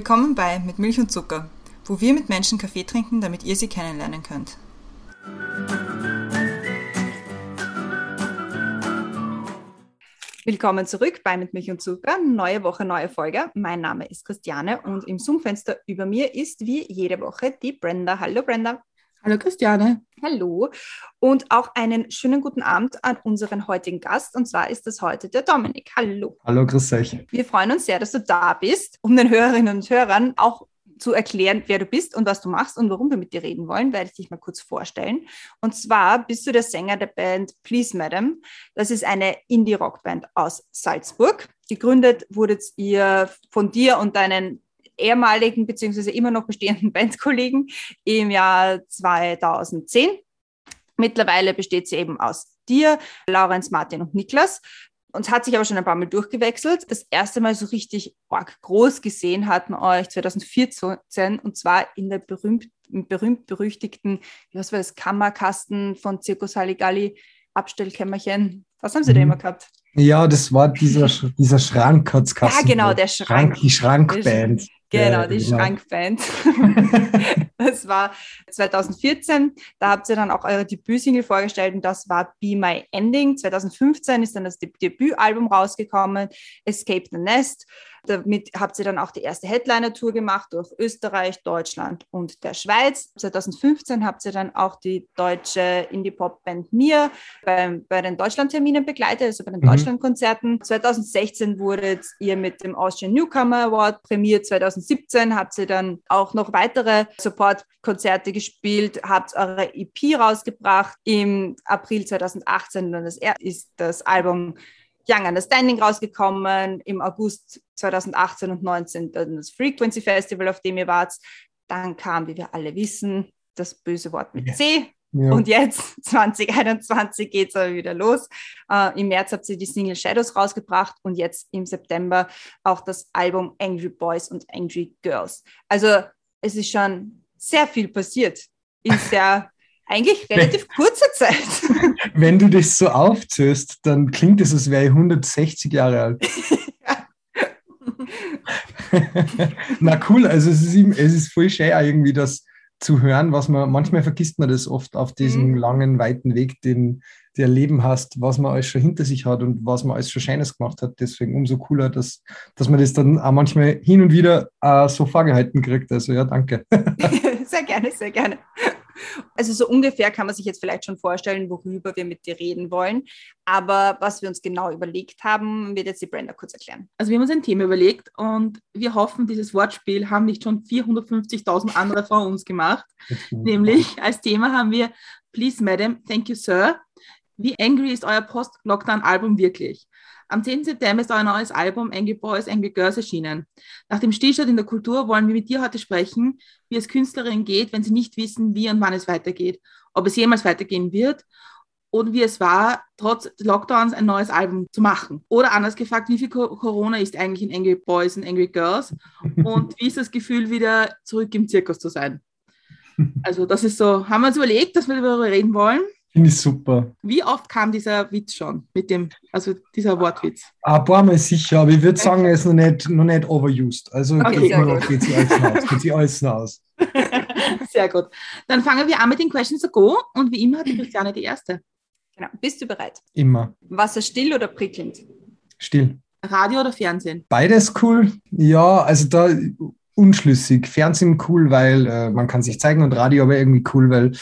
Willkommen bei Mit Milch und Zucker, wo wir mit Menschen Kaffee trinken, damit ihr sie kennenlernen könnt. Willkommen zurück bei Mit Milch und Zucker. Neue Woche, neue Folge. Mein Name ist Christiane und im Zoom-Fenster über mir ist wie jede Woche die Brenda. Hallo Brenda. Hallo Christiane. Hallo und auch einen schönen guten Abend an unseren heutigen Gast und zwar ist das heute der Dominik. Hallo. Hallo, grüß euch. Wir freuen uns sehr, dass du da bist, um den Hörerinnen und Hörern auch zu erklären, wer du bist und was du machst und warum wir mit dir reden wollen, werde ich dich mal kurz vorstellen. Und zwar bist du der Sänger der Band Please Madam. Das ist eine Indie-Rock-Band aus Salzburg. Gegründet wurdet ihr von dir und deinen ehemaligen bzw. immer noch bestehenden Bandkollegen im Jahr 2010. Mittlerweile besteht sie eben aus dir, Laurenz, Martin und Niklas. Uns hat sich aber schon ein paar Mal durchgewechselt. Das erste Mal so richtig arg groß gesehen hatten euch 2014 und zwar in der berühmt, berühmt-berüchtigten, was war das, Kammerkasten von Circus Halligalli, Abstellkämmerchen. Was haben sie mhm. da immer gehabt? Ja, das war dieser, dieser Schrankkasten. Ja, genau, der Schrank. Schrank die Schrankband. Genau, die genau. Schrankband. das war 2014. Da habt ihr dann auch eure Debütsingle vorgestellt und das war Be My Ending. 2015 ist dann das Debütalbum rausgekommen, Escape the Nest. Damit habt ihr dann auch die erste Headliner-Tour gemacht durch Österreich, Deutschland und der Schweiz. 2015 habt ihr dann auch die deutsche Indie-Pop-Band Mir bei, bei den Deutschland-Terminen begleitet, also bei den mhm. Deutschland-Konzerten. 2016 wurdet ihr mit dem Austrian Newcomer Award prämiert. 2017 habt ihr dann auch noch weitere Support-Konzerte gespielt, habt eure EP rausgebracht. Im April 2018 dann das, ist das Album Young Understanding rausgekommen, im August 2018 und 19 dann das Frequency Festival, auf dem ihr wart. Dann kam, wie wir alle wissen, das böse Wort mit C. Ja. Und jetzt, 2021, geht es aber wieder los. Uh, Im März habt ihr die Single Shadows rausgebracht und jetzt im September auch das Album Angry Boys und Angry Girls. Also es ist schon sehr viel passiert in sehr eigentlich relativ kurze Zeit. Wenn du das so aufzählst, dann klingt es, als wäre ich 160 Jahre alt. Na cool, also es ist, es ist voll schön irgendwie das zu hören, was man, manchmal vergisst man das oft auf diesem mhm. langen, weiten Weg, den du Leben hast, was man alles schon hinter sich hat und was man alles schon Scheines gemacht hat. Deswegen umso cooler, dass, dass man das dann auch manchmal hin und wieder äh, so vorgehalten kriegt. Also ja, danke. sehr gerne, sehr gerne. Also so ungefähr kann man sich jetzt vielleicht schon vorstellen, worüber wir mit dir reden wollen. Aber was wir uns genau überlegt haben, wird jetzt die Brenda kurz erklären. Also wir haben uns ein Thema überlegt und wir hoffen, dieses Wortspiel haben nicht schon 450.000 andere vor uns gemacht. Nämlich als Thema haben wir Please Madam, Thank you Sir. Wie angry ist euer Post-Lockdown-Album wirklich? Am 10. September ist euer neues Album Angry Boys, Angry Girls erschienen. Nach dem Stillstand in der Kultur wollen wir mit dir heute sprechen, wie es Künstlerinnen geht, wenn sie nicht wissen, wie und wann es weitergeht, ob es jemals weitergehen wird und wie es war, trotz Lockdowns ein neues Album zu machen. Oder anders gefragt, wie viel Corona ist eigentlich in Angry Boys und Angry Girls und wie ist das Gefühl, wieder zurück im Zirkus zu sein? Also das ist so, haben wir uns überlegt, dass wir darüber reden wollen. Finde ich super. Wie oft kam dieser Witz schon mit dem, also dieser Wortwitz? Ein paar Mal sicher, aber ich würde sagen, er ist noch nicht, noch nicht overused. Also okay, geht, sich alles aus. Geht sich alles aus. Sehr gut. Dann fangen wir an mit den Questions to go und wie immer hat die Christiane die erste. Genau. Bist du bereit? Immer. Wasser still oder prickelnd? Still. Radio oder Fernsehen? Beides cool. Ja, also da unschlüssig. Fernsehen cool, weil äh, man kann sich zeigen und Radio aber irgendwie cool, weil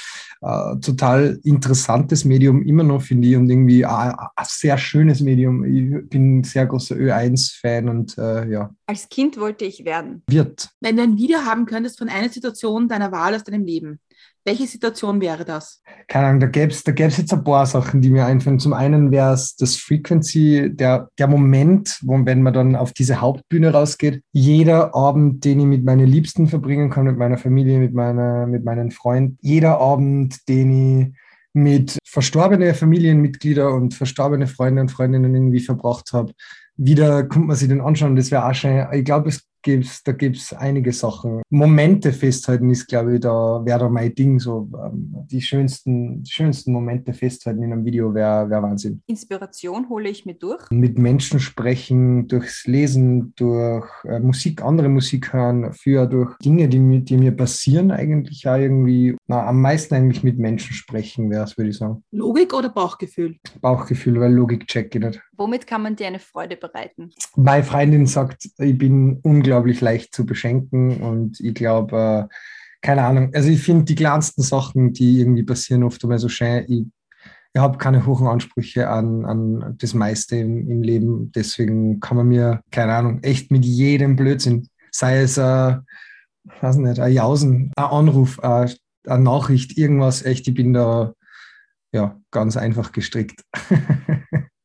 äh, total interessantes Medium immer noch, finde ich, und irgendwie ein sehr schönes Medium. Ich bin ein sehr großer Ö1-Fan und äh, ja. Als Kind wollte ich werden. Wird. Wenn du ein Video haben könntest von einer Situation deiner Wahl aus deinem Leben, welche Situation wäre das? Keine Ahnung, da gäbe es da gäb's jetzt ein paar Sachen, die mir einfallen. Zum einen wäre es das Frequency, der, der Moment, wo, wenn man dann auf diese Hauptbühne rausgeht. Jeder Abend, den ich mit meinen Liebsten verbringen kann, mit meiner Familie, mit, meiner, mit meinen Freunden. Jeder Abend, den ich mit verstorbenen Familienmitgliedern und verstorbene Freunde und Freundinnen irgendwie verbracht habe wieder kommt man sich den anschauen. Das wäre auch schön. Ich glaube, es gibt's, da gibt es einige Sachen. Momente festhalten ist, glaube ich, da wäre da mein Ding. So ähm, die schönsten, schönsten Momente festhalten in einem Video wäre wär Wahnsinn. Inspiration hole ich mir durch. Mit Menschen sprechen, durchs Lesen, durch äh, Musik, andere Musik hören, für durch Dinge, die, die mir passieren, eigentlich auch irgendwie, na, am meisten eigentlich mit Menschen sprechen wäre es, würde ich sagen. Logik oder Bauchgefühl? Bauchgefühl, weil Logik check ich nicht. Womit kann man dir eine Freude bereiten? Meine Freundin sagt, ich bin unglaublich leicht zu beschenken und ich glaube, äh, keine Ahnung, also ich finde die kleinsten Sachen, die irgendwie passieren, oft einmal so schön. Ich, ich habe keine hohen Ansprüche an, an das meiste im, im, Leben. Deswegen kann man mir, keine Ahnung, echt mit jedem Blödsinn, sei es, äh, weiß nicht, ein Jausen, ein Anruf, äh, eine Nachricht, irgendwas, echt, ich bin da ja ganz einfach gestrickt.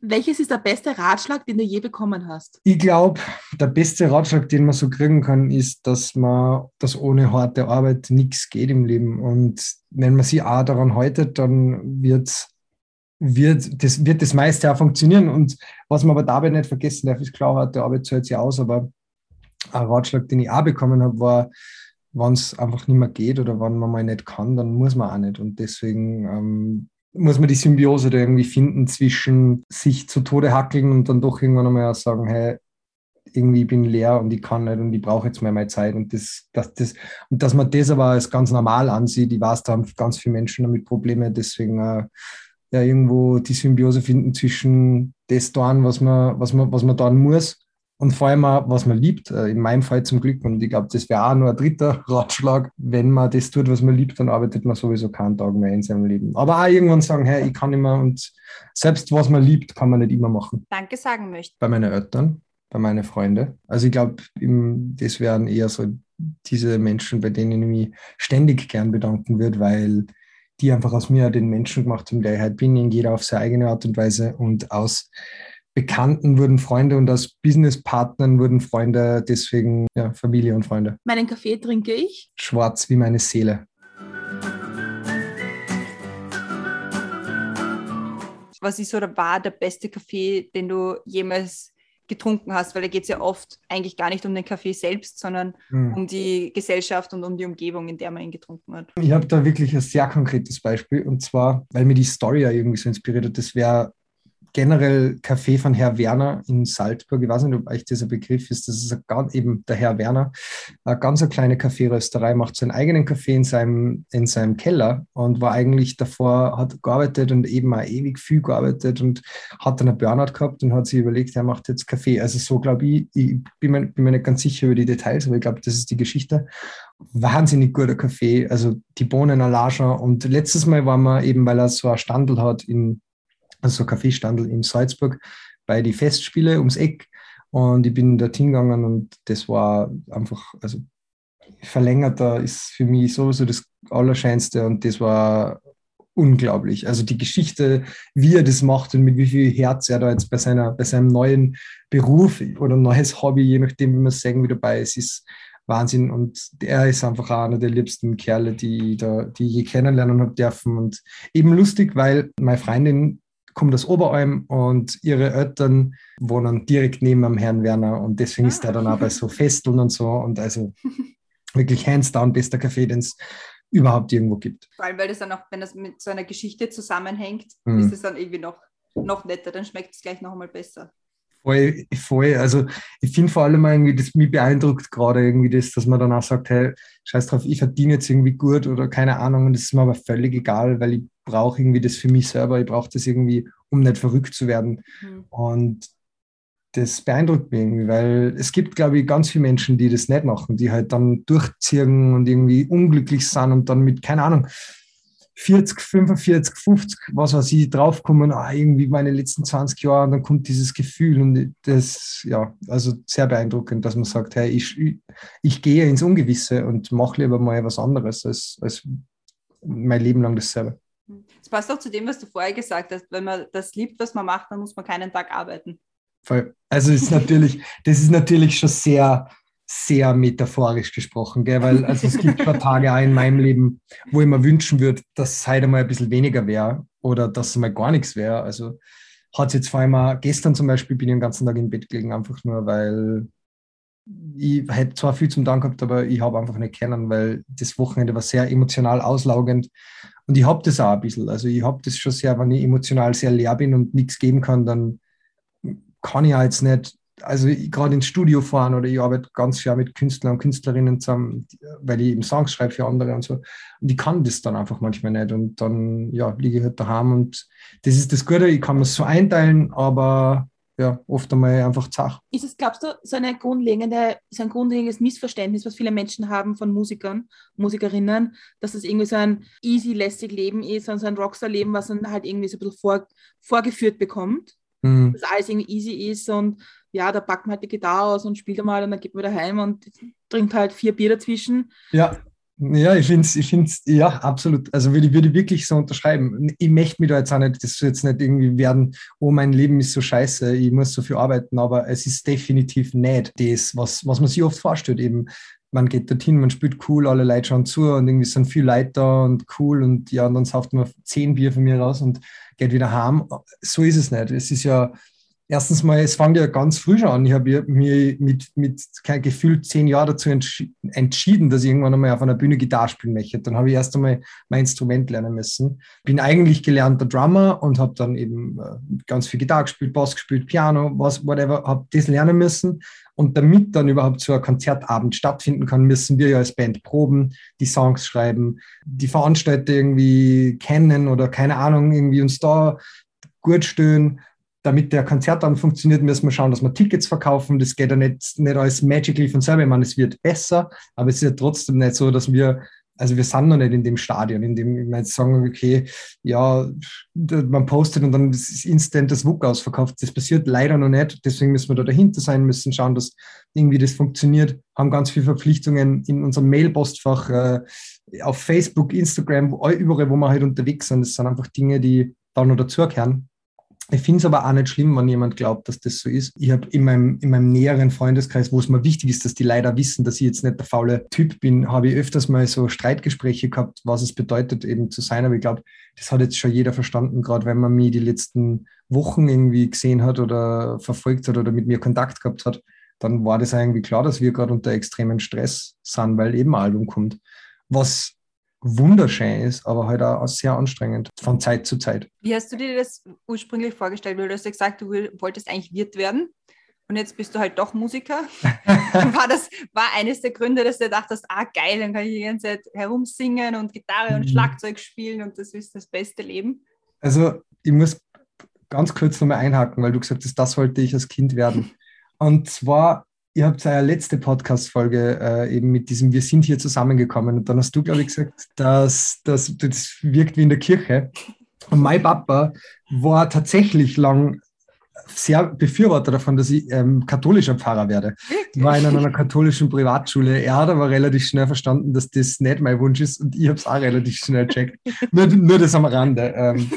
Welches ist der beste Ratschlag, den du je bekommen hast? Ich glaube, der beste Ratschlag, den man so kriegen kann, ist, dass man, dass ohne harte Arbeit nichts geht im Leben. Und wenn man sich auch daran haltet, dann wird, wird, das, wird das meiste auch funktionieren. Und was man aber dabei nicht vergessen darf, ist klar, harte Arbeit zahlt sich aus, aber ein Ratschlag, den ich auch bekommen habe, war, wenn es einfach nicht mehr geht oder wenn man mal nicht kann, dann muss man auch nicht. Und deswegen ähm, muss man die Symbiose da irgendwie finden zwischen sich zu Tode hackeln und dann doch irgendwann einmal sagen, hey, irgendwie bin leer und ich kann nicht und ich brauche jetzt mehr meine Zeit und das, das, das, und dass man das aber als ganz normal ansieht, ich weiß, da haben ganz viele Menschen damit Probleme, deswegen äh, ja irgendwo die Symbiose finden zwischen das tun, was man, was man, was man tun muss und vor allem auch, was man liebt, äh, in meinem Fall zum Glück. Und ich glaube, das wäre auch nur ein dritter Ratschlag. Wenn man das tut, was man liebt, dann arbeitet man sowieso keinen Tag mehr in seinem Leben. Aber auch irgendwann sagen, hey, ich kann immer und selbst was man liebt, kann man nicht immer machen. Danke sagen möchte. Bei meinen Eltern, bei meinen Freunden. Also ich glaube, das wären eher so diese Menschen, bei denen ich mich ständig gern bedanken würde, weil die einfach aus mir den Menschen gemacht haben, der ich halt bin, in jeder auf seine eigene Art und Weise und aus Bekannten wurden Freunde und aus Businesspartnern wurden Freunde, deswegen ja, Familie und Freunde. Meinen Kaffee trinke ich. Schwarz wie meine Seele. Was ist oder war der beste Kaffee, den du jemals getrunken hast? Weil da geht es ja oft eigentlich gar nicht um den Kaffee selbst, sondern hm. um die Gesellschaft und um die Umgebung, in der man ihn getrunken hat. Ich habe da wirklich ein sehr konkretes Beispiel und zwar, weil mir die Story ja irgendwie so inspiriert hat. Das wäre generell Café von Herr Werner in Salzburg. Ich weiß nicht, ob euch dieser Begriff ist. Das ist ganz, eben der Herr Werner. Eine ganz eine kleine Kaffeerösterei, macht seinen eigenen Kaffee in seinem, in seinem Keller und war eigentlich davor, hat gearbeitet und eben auch ewig viel gearbeitet und hat dann einen Burnout gehabt und hat sich überlegt, er macht jetzt Kaffee. Also so glaube ich, ich bin mir, bin mir nicht ganz sicher über die Details, aber ich glaube, das ist die Geschichte. Wahnsinnig guter Kaffee, also die Bohnen Alager. Und letztes Mal waren wir eben, weil er so ein Standel hat in also so Kaffeestandel in Salzburg bei die Festspiele ums Eck. Und ich bin dorthin gegangen und das war einfach, also verlängerter ist für mich sowieso das Allerscheinste und das war unglaublich. Also die Geschichte, wie er das macht und mit wie viel Herz er da jetzt bei, seiner, bei seinem neuen Beruf oder neues Hobby, je nachdem, wie man es sagen, wie dabei ist, ist Wahnsinn. Und er ist einfach einer der liebsten Kerle, die, da, die ich kennenlernen habe dürfen. Und eben lustig, weil meine Freundin kommt aus Oberalm und ihre Eltern wohnen direkt neben am Herrn Werner und deswegen ist er dann auch bei so Festeln und so und also wirklich hands down bester Kaffee, den es überhaupt irgendwo gibt. Vor allem, weil das dann auch, wenn das mit so einer Geschichte zusammenhängt, mhm. ist es dann irgendwie noch, noch netter, dann schmeckt es gleich noch einmal besser. Voll, voll. Also ich finde vor allem irgendwie, das mich beeindruckt gerade irgendwie das, dass man dann auch sagt, hey, scheiß drauf, ich verdiene jetzt irgendwie gut oder keine Ahnung und das ist mir aber völlig egal, weil ich brauche irgendwie das für mich selber, ich brauche das irgendwie, um nicht verrückt zu werden. Mhm. Und das beeindruckt mich irgendwie, weil es gibt, glaube ich, ganz viele Menschen, die das nicht machen, die halt dann durchziehen und irgendwie unglücklich sind und dann mit, keine Ahnung, 40, 45, 50, was weiß ich, draufkommen, ah, irgendwie meine letzten 20 Jahre, und dann kommt dieses Gefühl und das, ja, also sehr beeindruckend, dass man sagt, hey, ich, ich, gehe ins Ungewisse und mache lieber mal was anderes als, als mein Leben lang dasselbe. Das passt auch zu dem, was du vorher gesagt hast. Wenn man das liebt, was man macht, dann muss man keinen Tag arbeiten. Voll. Also ist natürlich, das ist natürlich schon sehr, sehr metaphorisch gesprochen, gell? weil also es gibt schon Tage auch in meinem Leben, wo ich mir wünschen würde, dass es heute mal ein bisschen weniger wäre oder dass es mal gar nichts wäre. Also hat es jetzt vor allem auch, gestern zum Beispiel bin ich den ganzen Tag im Bett gelegen, einfach nur, weil ich hätte zwar viel zum Dank gehabt, aber ich habe einfach nicht kennen, weil das Wochenende war sehr emotional auslaugend. Und ich habe das auch ein bisschen. Also ich habe das schon sehr, wenn ich emotional sehr leer bin und nichts geben kann, dann kann ich auch jetzt nicht, also gerade ins Studio fahren oder ich arbeite ganz viel mit Künstlern und Künstlerinnen zusammen, weil ich eben Songs schreibe für andere und so. Und ich kann das dann einfach manchmal nicht. Und dann ja, liege ich halt daheim und das ist das Gute, ich kann es so einteilen, aber ja, oft einmal einfach zach. Ist es, glaubst du, so, eine grundlegende, so ein grundlegendes Missverständnis, was viele Menschen haben von Musikern, Musikerinnen, dass es irgendwie so ein easy, lässig Leben ist und so ein Rockstar-Leben, was man halt irgendwie so ein bisschen vor, vorgeführt bekommt? Mhm. Dass alles irgendwie easy ist und ja, da packt man halt die Gitarre aus und spielt einmal und dann geht man wieder heim und trinkt halt vier Bier dazwischen. Ja. Ja, ich finde es, ich find's, ja, absolut. Also würde, würde ich wirklich so unterschreiben. Ich möchte mich da jetzt auch nicht, das soll jetzt nicht irgendwie werden, oh, mein Leben ist so scheiße, ich muss so viel arbeiten, aber es ist definitiv nicht das, was, was man sich oft vorstellt. Eben, man geht dorthin, man spielt cool, alle Leute schauen zu und irgendwie sind viel Leute da und cool und ja, und dann sauft man zehn Bier von mir raus und geht wieder heim. So ist es nicht. Es ist ja, erstens mal, es fängt ja ganz früh schon an. Ich habe mir mit, mit kein Gefühl zehn Jahren dazu entschieden, dass ich irgendwann einmal auf einer Bühne Gitarre spielen möchte. Dann habe ich erst einmal mein Instrument lernen müssen. Bin eigentlich gelernter Drummer und habe dann eben äh, ganz viel Gitarre gespielt, Bass gespielt, Piano, was, whatever, habe das lernen müssen. Und damit dann überhaupt so ein Konzertabend stattfinden kann, müssen wir ja als Band proben, die Songs schreiben, die Veranstalter irgendwie kennen oder keine Ahnung, irgendwie uns da gut stehen damit der Konzert dann funktioniert, müssen wir schauen, dass wir Tickets verkaufen. Das geht ja nicht, nicht alles magically von selber. Ich meine, es wird besser, aber es ist ja trotzdem nicht so, dass wir, also wir sind noch nicht in dem Stadion, in dem wir jetzt sagen, okay, ja, man postet und dann ist instant das WUK ausverkauft. Das passiert leider noch nicht. Deswegen müssen wir da dahinter sein, müssen schauen, dass irgendwie das funktioniert, haben ganz viele Verpflichtungen in unserem Mailpostfach, äh, auf Facebook, Instagram, überall, wo wir halt unterwegs sind. Das sind einfach Dinge, die da noch dazugehören. Ich finde es aber auch nicht schlimm, wenn jemand glaubt, dass das so ist. Ich habe in meinem, in meinem näheren Freundeskreis, wo es mir wichtig ist, dass die leider wissen, dass ich jetzt nicht der faule Typ bin, habe ich öfters mal so Streitgespräche gehabt, was es bedeutet, eben zu sein. Aber ich glaube, das hat jetzt schon jeder verstanden, gerade wenn man mich die letzten Wochen irgendwie gesehen hat oder verfolgt hat oder mit mir Kontakt gehabt hat, dann war das irgendwie klar, dass wir gerade unter extremen Stress sind, weil eben ein Album kommt. Was wunderschön ist, aber halt auch sehr anstrengend von Zeit zu Zeit. Wie hast du dir das ursprünglich vorgestellt? Weil du hast ja gesagt, du wolltest eigentlich Wirt werden und jetzt bist du halt doch Musiker. war das war eines der Gründe, dass du dachtest, ah geil, dann kann ich die ganze Zeit herumsingen und Gitarre und mhm. Schlagzeug spielen und das ist das beste Leben? Also ich muss ganz kurz nochmal einhaken, weil du gesagt hast, das wollte ich als Kind werden. Und zwar ihr habt eine letzte Podcast-Folge äh, eben mit diesem Wir sind hier zusammengekommen und dann hast du, glaube ich, gesagt, dass, dass das wirkt wie in der Kirche. Und mein Papa war tatsächlich lang sehr Befürworter davon, dass ich ähm, katholischer Pfarrer werde. Ich war in einer katholischen Privatschule. Er hat aber relativ schnell verstanden, dass das nicht mein Wunsch ist und ich habe es auch relativ schnell gecheckt. nur, nur das am Rande. Ähm,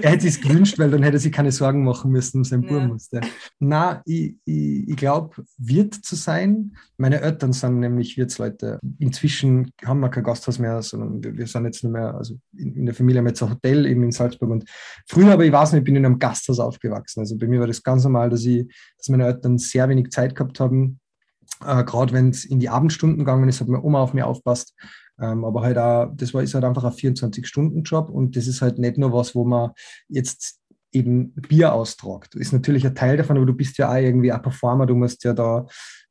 er hätte es gewünscht, weil dann hätte sich keine Sorgen machen müssen um seinen ja. Bub musste. Na, ich, ich, ich glaube, Wirt zu sein. Meine Eltern sind nämlich Wirtsleute. Inzwischen haben wir kein Gasthaus mehr, sondern wir, wir sind jetzt nicht mehr, also in, in der Familie haben wir jetzt ein Hotel eben in Salzburg. Und früher, aber ich weiß nicht, ich bin in einem Gasthaus aufgewachsen. Also bei mir war das ganz normal, dass, ich, dass meine Eltern sehr wenig Zeit gehabt haben. Äh, Gerade wenn es in die Abendstunden gegangen ist, hat meine Oma auf mir aufpasst. Ähm, aber halt auch, das war, ist halt einfach ein 24-Stunden-Job und das ist halt nicht nur was, wo man jetzt eben Bier austragt. Ist natürlich ein Teil davon, aber du bist ja auch irgendwie ein Performer, du musst ja da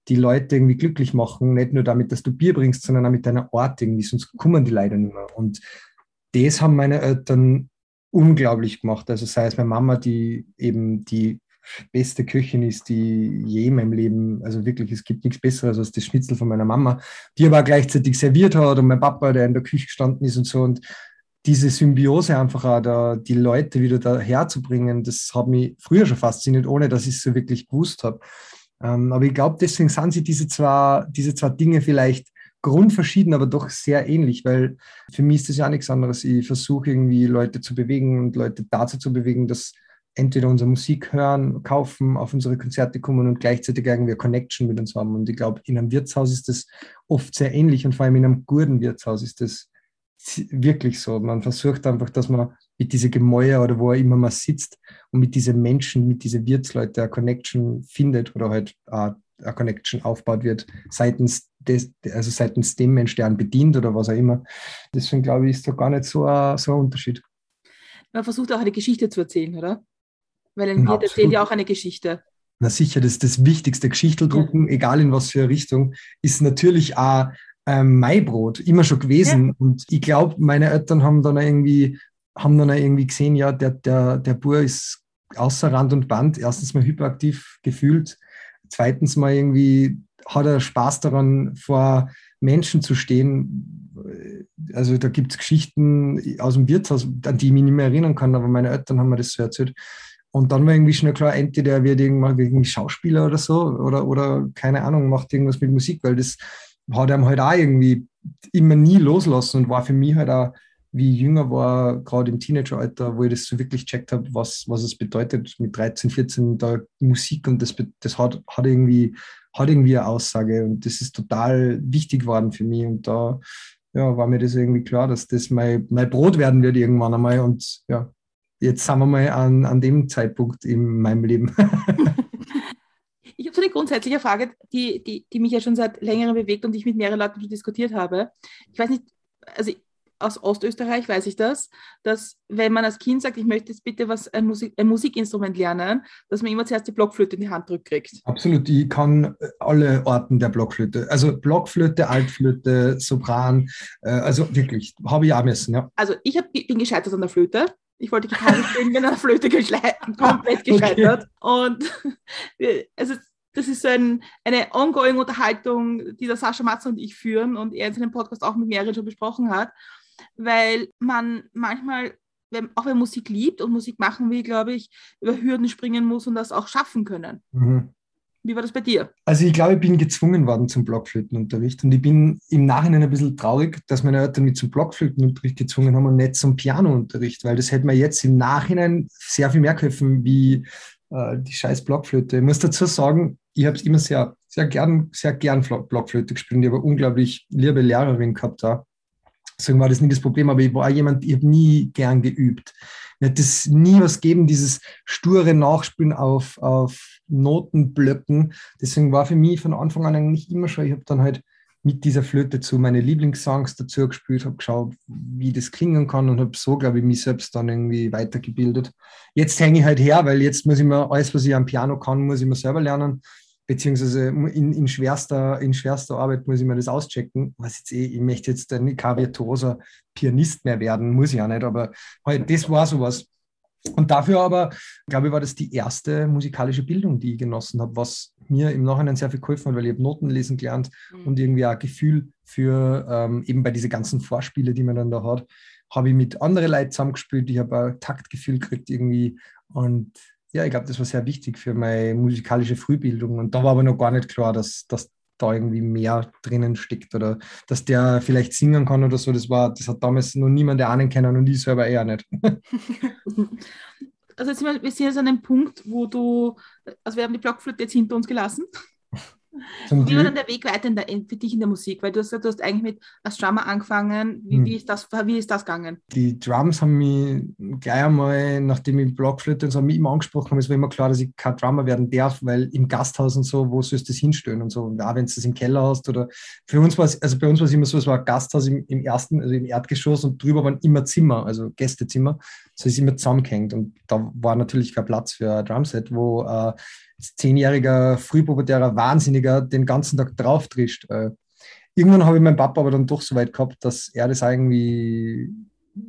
die Leute irgendwie glücklich machen, nicht nur damit, dass du Bier bringst, sondern auch mit deiner Art irgendwie, sonst kommen die leider nicht mehr. Und das haben meine Eltern unglaublich gemacht. Also sei es meine Mama, die eben die beste Köchin ist, die je in meinem Leben, also wirklich, es gibt nichts Besseres als das Schnitzel von meiner Mama, die aber gleichzeitig serviert hat und mein Papa, der in der Küche gestanden ist und so und diese Symbiose einfach auch da, die Leute wieder daher zu das hat mich früher schon fasziniert, ohne dass ich es so wirklich gewusst habe. Ähm, aber ich glaube, deswegen sind sie diese zwei, diese zwei Dinge vielleicht grundverschieden, aber doch sehr ähnlich, weil für mich ist das ja nichts anderes. Ich versuche irgendwie Leute zu bewegen und Leute dazu zu bewegen, dass entweder unsere Musik hören, kaufen, auf unsere Konzerte kommen und gleichzeitig irgendwie eine Connection mit uns haben. Und ich glaube, in einem Wirtshaus ist das oft sehr ähnlich und vor allem in einem guten Wirtshaus ist das wirklich so. Man versucht einfach, dass man mit diese Gemäuer oder wo er immer mal sitzt und mit diesen Menschen, mit diesen Wirtsleuten eine Connection findet oder halt eine Connection aufgebaut wird, seitens des, also seitens dem Mensch, der einen bedient oder was auch immer. Deswegen glaube ich, ist da gar nicht so ein, so ein Unterschied. Man versucht auch eine Geschichte zu erzählen, oder? Weil ein Wirt erzählt ja auch eine Geschichte. Na sicher, das das Wichtigste. Geschichteldrucken, ja. egal in was für eine Richtung, ist natürlich auch ähm, Maibrot, immer schon gewesen. Ja. Und ich glaube, meine Eltern haben dann irgendwie, haben dann irgendwie gesehen, ja, der, der, der Bur ist außer Rand und Band. Erstens mal hyperaktiv gefühlt. Zweitens mal irgendwie hat er Spaß daran, vor Menschen zu stehen. Also da gibt es Geschichten aus dem Wirtshaus, an die ich mich nicht mehr erinnern kann, aber meine Eltern haben mir das so erzählt. Und dann war irgendwie schnell klar, entweder der wird irgendwann irgendwie Schauspieler oder so oder, oder keine Ahnung, macht irgendwas mit Musik, weil das hat einem halt auch irgendwie immer nie loslassen und war für mich halt auch, wie ich jünger war, gerade im Teenageralter, wo ich das so wirklich checkt habe, was, was es bedeutet, mit 13, 14 da Musik und das, das hat, hat, irgendwie, hat irgendwie eine Aussage und das ist total wichtig geworden für mich und da ja, war mir das irgendwie klar, dass das mein, mein Brot werden wird irgendwann einmal und ja, jetzt sind wir mal an, an dem Zeitpunkt in meinem Leben. ich habe so eine grundsätzliche Frage, die, die, die mich ja schon seit längerem bewegt und ich mit mehreren Leuten diskutiert habe. Ich weiß nicht, also aus Ostösterreich weiß ich das, dass wenn man als Kind sagt, ich möchte jetzt bitte was ein, Musik, ein Musikinstrument lernen, dass man immer zuerst die Blockflöte in die Hand drückt kriegt. Absolut, ich kann alle Orten der Blockflöte. Also Blockflöte, Altflöte, Sopran, äh, also wirklich, habe ich auch müssen, ja. Also ich hab, bin gescheitert an der Flöte. Ich wollte Gitarre spielen, bin an der Flöte komplett gescheitert. Okay. Und also das ist so ein, eine ongoing Unterhaltung, die der Sascha Matze und ich führen und er in seinem Podcast auch mit mehreren schon besprochen hat, weil man manchmal, wenn, auch wenn Musik liebt und Musik machen will, glaube ich, über Hürden springen muss und das auch schaffen können. Mhm. Wie war das bei dir? Also ich glaube, ich bin gezwungen worden zum Blockflötenunterricht und ich bin im Nachhinein ein bisschen traurig, dass meine Eltern mich zum Blockflötenunterricht gezwungen haben und nicht zum Pianounterricht, weil das hätte mir jetzt im Nachhinein sehr viel mehr geholfen wie äh, die scheiß Blockflöte. Ich muss dazu sagen, ich habe es immer sehr, sehr gern, sehr gern Blockflöte gespielt. Ich habe eine unglaublich liebe Lehrerin gehabt da. Deswegen war das nie das Problem, aber ich war jemand, ich habe nie gern geübt. Mir hat das nie was gegeben, dieses sture Nachspielen auf, auf Notenblöcken. Deswegen war für mich von Anfang an eigentlich immer schon, ich habe dann halt mit dieser Flöte zu meine Lieblingssongs dazu gespielt, habe geschaut, wie das klingen kann und habe so, glaube ich, mich selbst dann irgendwie weitergebildet. Jetzt hänge ich halt her, weil jetzt muss ich mir alles, was ich am Piano kann, muss ich mir selber lernen beziehungsweise in, in, schwerster, in schwerster Arbeit muss ich mir das auschecken. Was jetzt eh, ich möchte jetzt ein kein virtuoser Pianist mehr werden, muss ich ja nicht, aber halt, das war sowas. Und dafür aber, glaube ich, war das die erste musikalische Bildung, die ich genossen habe, was mir im Nachhinein sehr viel geholfen hat, weil ich habe Noten lesen gelernt mhm. und irgendwie auch ein Gefühl für ähm, eben bei diesen ganzen Vorspiele, die man dann da hat, habe ich mit anderen Leuten zusammengespielt, ich habe ein Taktgefühl gekriegt irgendwie und ja, ich glaube, das war sehr wichtig für meine musikalische Frühbildung. Und da war aber noch gar nicht klar, dass, dass da irgendwie mehr drinnen steckt oder dass der vielleicht singen kann oder so. Das war, das hat damals noch niemand ahnen können und ich selber eher nicht. also jetzt sind wir, wir sind jetzt an einem Punkt, wo du, also wir haben die Blockflöte jetzt hinter uns gelassen. Zum wie war dann der Weg weiter der, für dich in der Musik? Weil du hast gesagt, du hast eigentlich mit als Drummer angefangen. Wie, hm. wie, ist das, wie ist das gegangen? Die Drums haben mich gleich einmal, nachdem ich Blockflöte und so mich immer angesprochen haben, es war immer klar, dass ich kein Drummer werden darf, weil im Gasthaus und so, wo sollst du das hinstellen und so. Und auch wenn du das im Keller hast oder für uns war es, also bei uns war es immer so, es war ein Gasthaus im, im ersten, also im Erdgeschoss und drüber waren immer Zimmer, also Gästezimmer. So ist immer zusammengehängt. Und da war natürlich kein Platz für ein Drumset, wo äh, zehnjähriger, frühpubertärer Wahnsinniger den ganzen Tag drauf trischt. Äh, irgendwann habe ich meinen Papa aber dann doch so weit gehabt, dass er das irgendwie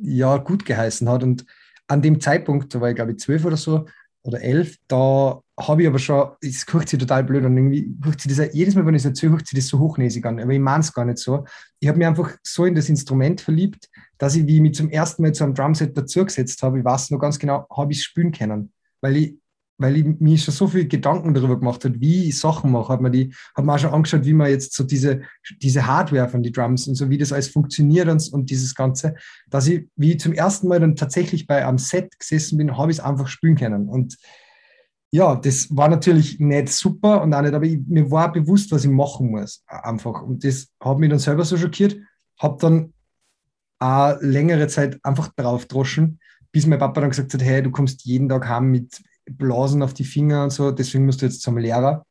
ja gut geheißen hat. Und an dem Zeitpunkt, da war ich glaube ich zwölf oder so oder elf, da habe ich aber schon, es hört sich total blöd an, irgendwie hört sich das, jedes Mal, wenn ich es erzähle, hört sich das so hochnäsig an, aber ich meine es gar nicht so. Ich habe mich einfach so in das Instrument verliebt, dass ich, wie ich mich zum ersten Mal zu einem Drumset dazugesetzt habe, ich weiß noch ganz genau, habe ich es spielen können, weil ich weil ich mir schon so viel Gedanken darüber gemacht habe, wie ich Sachen mache, hat man die, hat man auch schon angeschaut, wie man jetzt so diese, diese Hardware von den Drums und so, wie das alles funktioniert und, und dieses Ganze, dass ich, wie ich zum ersten Mal dann tatsächlich bei einem Set gesessen bin, habe ich es einfach spielen können. Und ja, das war natürlich nicht super und auch nicht, aber ich, mir war bewusst, was ich machen muss, einfach. Und das hat mich dann selber so schockiert, habe dann auch längere Zeit einfach drauf droschen, bis mein Papa dann gesagt hat, hey, du kommst jeden Tag heim mit Blasen auf die Finger und so, deswegen musst du jetzt zum Lehrer.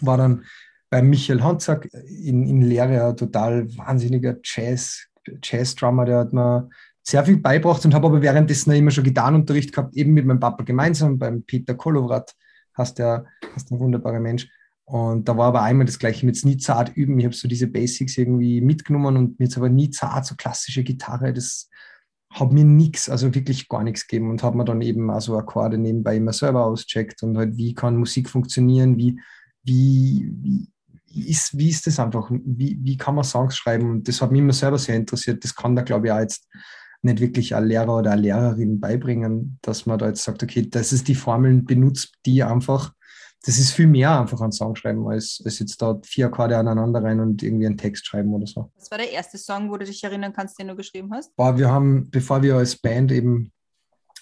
war dann bei Michael Hanzak in, in Lehre, ein total wahnsinniger Jazz, Jazz-Drummer, der hat mir sehr viel beibracht und habe aber währenddessen immer schon Gitarrenunterricht gehabt, eben mit meinem Papa gemeinsam, beim Peter Kolovrat, hast der, hast ein wunderbarer Mensch. Und da war aber einmal das Gleiche mit nie zart üben. Ich habe so diese Basics irgendwie mitgenommen und mir jetzt aber nie zart, so klassische Gitarre, das hat mir nichts, also wirklich gar nichts gegeben und habe mir dann eben also Akkorde nebenbei immer selber auscheckt und halt, wie kann Musik funktionieren, wie, wie, wie, ist, wie ist das einfach, wie, wie kann man Songs schreiben? Und das hat mich immer selber sehr interessiert. Das kann da, glaube ich, auch jetzt nicht wirklich ein Lehrer oder eine Lehrerin beibringen, dass man da jetzt sagt, okay, das ist die Formeln benutzt, die einfach das ist viel mehr einfach an Song schreiben, als, als jetzt da vier Akkorde aneinander rein und irgendwie einen Text schreiben oder so. Was war der erste Song, wo du dich erinnern kannst, den du geschrieben hast? Boah, wir haben, bevor wir als Band eben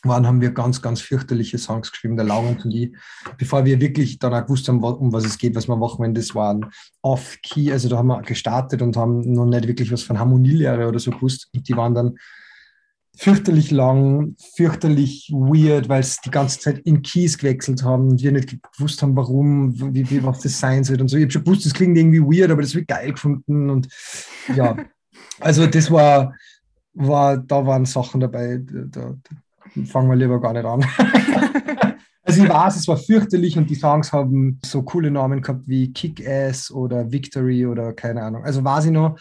waren, haben wir ganz, ganz fürchterliche Songs geschrieben, der Laurent und ich, bevor wir wirklich dann auch gewusst haben, um was es geht, was wir machen, wenn das waren off-key, also da haben wir gestartet und haben noch nicht wirklich was von Harmonielehre oder so gewusst. Und die waren dann fürchterlich lang, fürchterlich weird, weil es die ganze Zeit in Keys gewechselt haben und wir nicht gewusst haben, warum, wie, wie was das sein soll und so. Ich habe schon gewusst, das klingt irgendwie weird, aber das wird geil gefunden und ja, also das war, war da waren Sachen dabei, da, da fangen wir lieber gar nicht an. Also ich weiß, es war fürchterlich und die Songs haben so coole Namen gehabt wie Kick-Ass oder Victory oder keine Ahnung. Also weiß ich noch,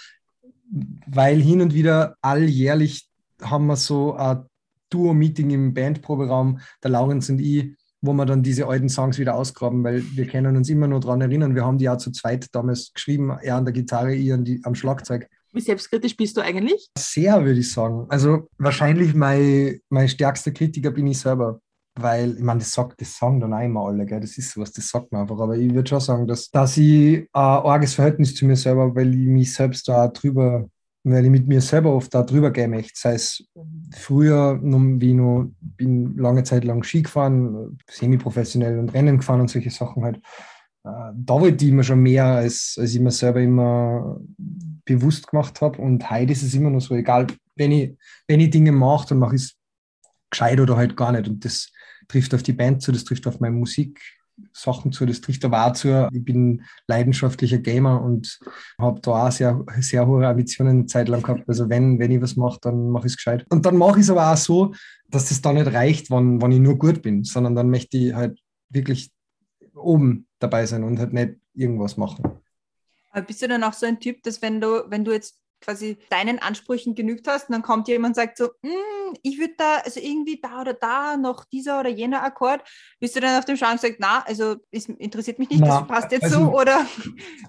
weil hin und wieder alljährlich haben wir so ein Duo-Meeting im Bandproberaum, der Laurenz und ich, wo wir dann diese alten Songs wieder ausgraben, weil wir können uns immer nur daran erinnern. Wir haben die ja zu zweit damals geschrieben, er an der Gitarre, ich an die, am Schlagzeug. Wie selbstkritisch bist du eigentlich? Sehr, würde ich sagen. Also wahrscheinlich mein, mein stärkster Kritiker bin ich selber. Weil, ich meine, das sagt, das sagen dann auch immer alle, gell? das ist sowas, das sagt man einfach. Aber ich würde schon sagen, dass, dass ich ein arges Verhältnis zu mir selber, weil ich mich selbst da drüber weil ich mit mir selber oft da drüber gehe möchte. Sei es früher, wie ich noch, bin lange Zeit lang Ski gefahren, semi-professionell und Rennen gefahren und solche Sachen halt. Äh, da wollte ich immer schon mehr, als, als ich mir selber immer bewusst gemacht habe. Und heute ist es immer noch so, egal, wenn ich, wenn ich Dinge mache, dann mache ich es gescheit oder halt gar nicht. Und das trifft auf die Band zu, das trifft auf meine Musik Sachen zu. Das trifft aber auch zu. Ich bin leidenschaftlicher Gamer und habe da auch sehr, sehr hohe Ambitionen eine Zeit lang gehabt. Also wenn, wenn ich was mache, dann mache ich es gescheit. Und dann mache ich es aber auch so, dass das da nicht reicht, wenn, wenn ich nur gut bin, sondern dann möchte ich halt wirklich oben dabei sein und halt nicht irgendwas machen. Bist du dann auch so ein Typ, dass wenn du, wenn du jetzt quasi deinen Ansprüchen genügt hast und dann kommt jemand und sagt so, hm, ich würde da, also irgendwie da oder da noch dieser oder jener Akkord, bist du dann auf dem Schrank und sagst, na, also es interessiert mich nicht, na, das passt jetzt also, so oder?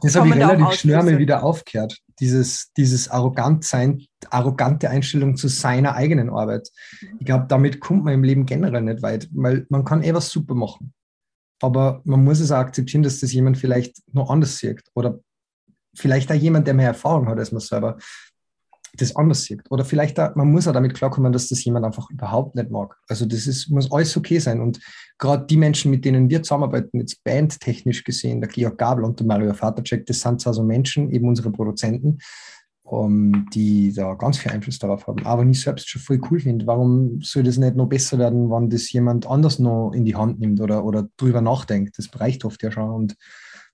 Das habe ich relativ schnell mal wieder aufgehört, dieses, dieses arrogant sein, arrogante Einstellung zu seiner eigenen Arbeit. Mhm. Ich glaube, damit kommt man im Leben generell nicht weit, weil man kann eh was super machen. Aber man muss es auch akzeptieren, dass das jemand vielleicht noch anders sieht oder vielleicht auch jemand, der mehr Erfahrung hat als man selber, das anders sieht. Oder vielleicht auch, man muss auch damit klarkommen, dass das jemand einfach überhaupt nicht mag. Also das ist, muss alles okay sein. Und gerade die Menschen, mit denen wir zusammenarbeiten, jetzt bandtechnisch gesehen, der Georg Gabel und der Mario Vatercheck, das sind also Menschen, eben unsere Produzenten, um, ähm, die da ganz viel Einfluss darauf haben. Aber ich selbst schon voll cool finde. Warum soll das nicht noch besser werden, wenn das jemand anders noch in die Hand nimmt oder, oder drüber nachdenkt? Das reicht oft ja schon. Und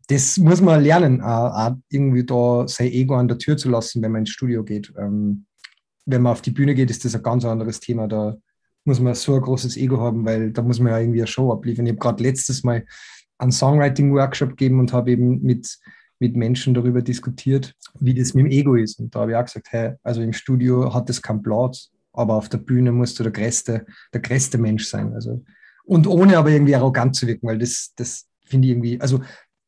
das muss man lernen, auch irgendwie da sein Ego an der Tür zu lassen, wenn man ins Studio geht. Ähm, wenn man auf die Bühne geht, ist das ein ganz anderes Thema. Da muss man so ein großes Ego haben, weil da muss man ja irgendwie eine Show abliefern. Ich habe gerade letztes Mal einen Songwriting-Workshop gegeben und habe eben mit, mit Menschen darüber diskutiert, wie das mit dem Ego ist. Und da habe ich auch gesagt, hey, also im Studio hat das keinen Platz, aber auf der Bühne musst du der größte, der größte Mensch sein. Also, und ohne aber irgendwie arrogant zu wirken, weil das, das finde ich irgendwie, also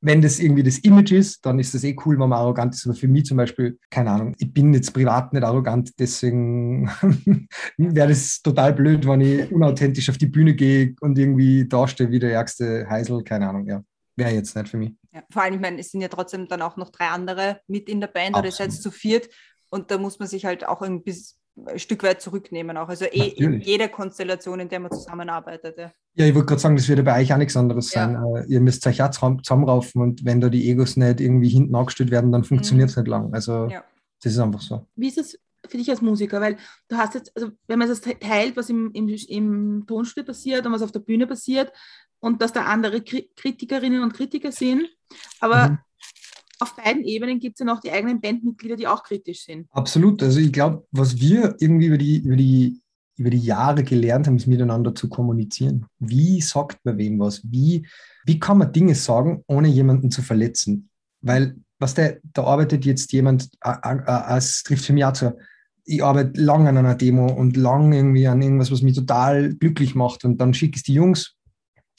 wenn das irgendwie das Image ist, dann ist das eh cool, wenn man arrogant ist. Aber für mich zum Beispiel, keine Ahnung, ich bin jetzt privat nicht arrogant, deswegen wäre das total blöd, wenn ich unauthentisch auf die Bühne gehe und irgendwie dastehe wie der ärgste Heisel, keine Ahnung, ja. Wäre jetzt nicht für mich. Ja, vor allem, ich meine, es sind ja trotzdem dann auch noch drei andere mit in der Band Absolut. oder es seid zu viert und da muss man sich halt auch ein ein Stück weit zurücknehmen auch. Also eh in jeder Konstellation, in der man zusammenarbeitet. Ja, ja ich wollte gerade sagen, das wird ja bei euch auch nichts anderes sein. Ja. Äh, ihr müsst euch auch zusammenraufen und wenn da die Egos nicht irgendwie hinten angestellt werden, dann funktioniert es mhm. nicht lang. Also ja. das ist einfach so. Wie ist es für dich als Musiker? Weil du hast jetzt, also wenn man das teilt, was im, im, im Tonstudio passiert und was auf der Bühne passiert und dass da andere Kritikerinnen und Kritiker sind, Aber mhm. Auf beiden Ebenen gibt es ja noch die eigenen Bandmitglieder, die auch kritisch sind. Absolut. Also ich glaube, was wir irgendwie über die, über die über die Jahre gelernt haben, ist miteinander zu kommunizieren. Wie sagt man wem was? Wie, wie kann man Dinge sagen, ohne jemanden zu verletzen? Weil, was der, da arbeitet jetzt jemand, es trifft für mich auch zu, ich arbeite lang an einer Demo und lang irgendwie an irgendwas, was mich total glücklich macht. Und dann schicke ich die Jungs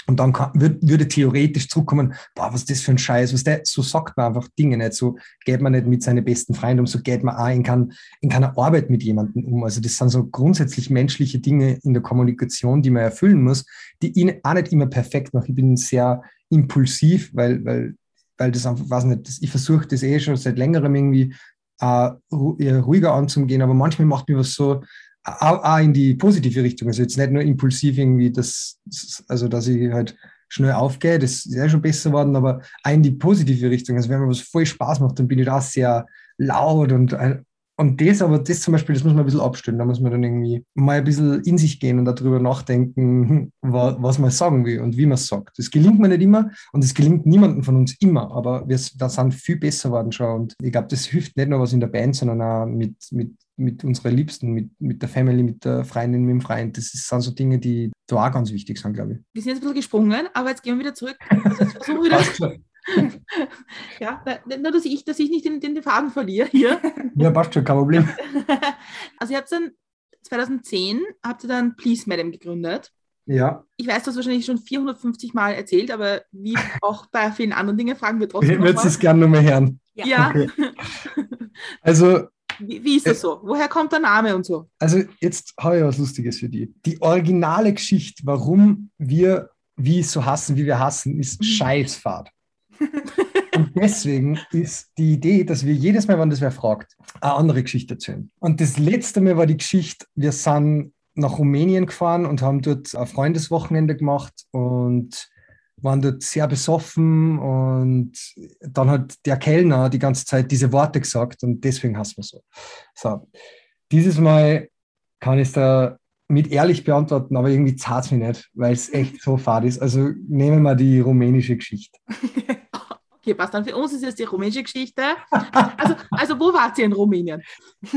und dann kann, würd, würde theoretisch zurückkommen, boah, was ist das für ein Scheiß, was der, so sagt man einfach Dinge nicht, so geht man nicht mit seinen besten Freunden um, so geht man auch in, kein, in keiner Arbeit mit jemandem um. Also das sind so grundsätzlich menschliche Dinge in der Kommunikation, die man erfüllen muss, die ich auch nicht immer perfekt mache. Ich bin sehr impulsiv, weil, weil, weil das einfach, weiß nicht, das, ich versuche das eh schon seit längerem irgendwie äh, ruhiger anzugehen, aber manchmal macht mir was so, auch in die positive Richtung. Also jetzt nicht nur impulsiv irgendwie, das, also dass ich halt schnell aufgehe, das ist ja schon besser geworden, aber auch in die positive Richtung. Also wenn mir was voll Spaß macht, dann bin ich da sehr laut und und das aber, das zum Beispiel, das muss man ein bisschen abstellen. Da muss man dann irgendwie mal ein bisschen in sich gehen und darüber nachdenken, was man sagen will und wie man es sagt. Das gelingt mir nicht immer und es gelingt niemandem von uns immer, aber wir da sind viel besser geworden schon. Und ich glaube, das hilft nicht nur was in der Band, sondern auch mit, mit, mit unserer Liebsten, mit, mit der Family, mit der Freundin, mit dem Freund. Das sind so Dinge, die da auch ganz wichtig sind, glaube ich. Wir sind jetzt ein bisschen gesprungen, aber jetzt gehen wir wieder zurück. Also jetzt versuchen wir wieder. ja, nur, dass ich, dass ich nicht den, den Faden verliere hier. Ja, passt schon, kein Problem. Also ihr habt dann 2010 habt ihr dann Please Madam gegründet. Ja. Ich weiß, du hast wahrscheinlich schon 450 Mal erzählt, aber wie auch bei vielen anderen Dingen fragen wir trotzdem. Ich würde es gerne nochmal hören. Ja. ja. Okay. Also. Wie, wie, ist das äh, so? Woher kommt der Name und so? Also, jetzt habe ich was Lustiges für die. Die originale Geschichte, warum wir wie so hassen, wie wir hassen, ist mhm. Scheißfahrt. Und deswegen ist die Idee, dass wir jedes Mal, wenn das wer fragt, eine andere Geschichte erzählen. Und das letzte Mal war die Geschichte, wir sind nach Rumänien gefahren und haben dort ein Freundeswochenende gemacht und waren dort sehr besoffen und dann hat der Kellner die ganze Zeit diese Worte gesagt und deswegen hassen wir so. So, dieses Mal kann ich es da mit ehrlich beantworten, aber irgendwie zahlt es mich nicht, weil es echt so fad ist. Also nehmen wir die rumänische Geschichte. Okay, passt dann. Für uns ist es die rumänische Geschichte. Also, also wo wart ihr in Rumänien?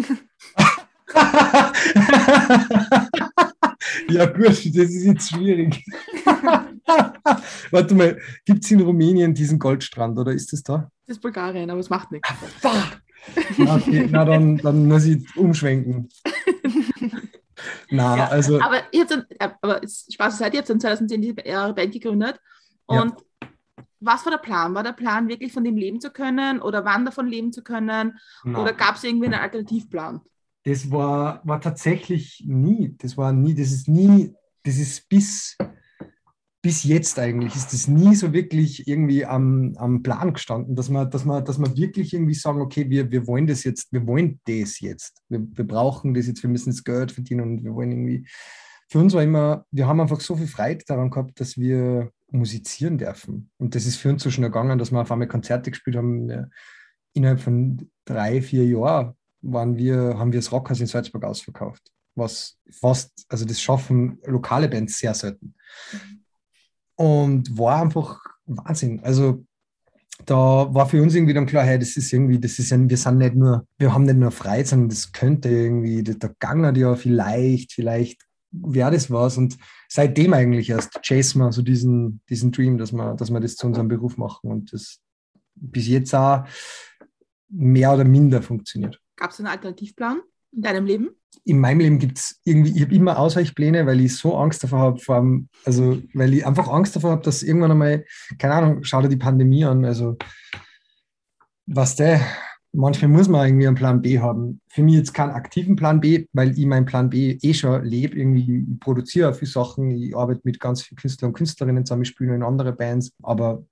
ja, gut, das ist jetzt schwierig. Warte mal, gibt es in Rumänien diesen Goldstrand oder ist das da? Das ist Bulgarien, aber es macht nichts. Ah, okay, na dann, dann muss ich umschwenken. Na, ja, also. Aber, ihr habt dann, aber Spaß beiseite, ihr habt dann 2010 die Band gegründet und ja was war der Plan? War der Plan, wirklich von dem leben zu können oder wann davon leben zu können? Nein. Oder gab es irgendwie einen Alternativplan? Das war, war tatsächlich nie. Das war nie, das ist nie, das ist bis, bis jetzt eigentlich, ist das nie so wirklich irgendwie am, am Plan gestanden, dass man, dass, man, dass man wirklich irgendwie sagen, okay, wir, wir wollen das jetzt, wir wollen das jetzt. Wir, wir brauchen das jetzt, wir müssen das Geld verdienen und wir wollen irgendwie. Für uns war immer, wir haben einfach so viel Freude daran gehabt, dass wir musizieren dürfen. Und das ist für uns so schnell gegangen, dass wir auf einmal Konzerte gespielt haben. Innerhalb von drei, vier Jahren waren wir, haben wir das Rockhaus in Salzburg ausverkauft. Was fast, also das schaffen lokale Bands sehr selten. Und war einfach Wahnsinn. Also da war für uns irgendwie dann klar, hey, das ist irgendwie, das ist ja, wir sind nicht nur, wir haben nicht nur frei, sondern das könnte irgendwie, der Gang ja vielleicht, vielleicht wäre das was. Und seitdem eigentlich erst chasen wir so diesen, diesen Dream, dass wir, dass wir das zu unserem Beruf machen und das bis jetzt auch mehr oder minder funktioniert. Gab es einen Alternativplan in deinem Leben? In meinem Leben gibt es irgendwie, ich habe immer Ausweichpläne, weil ich so Angst davor habe, vor allem, also weil ich einfach Angst davor habe, dass irgendwann einmal, keine Ahnung, schau dir die Pandemie an, also was der, manchmal muss man irgendwie einen Plan B haben. Für mich jetzt keinen aktiven Plan B, weil ich meinen Plan B eh schon lebe. Irgendwie, ich produziere viele Sachen, ich arbeite mit ganz vielen Künstlern und Künstlerinnen zusammen, ich spiele in andere Bands, aber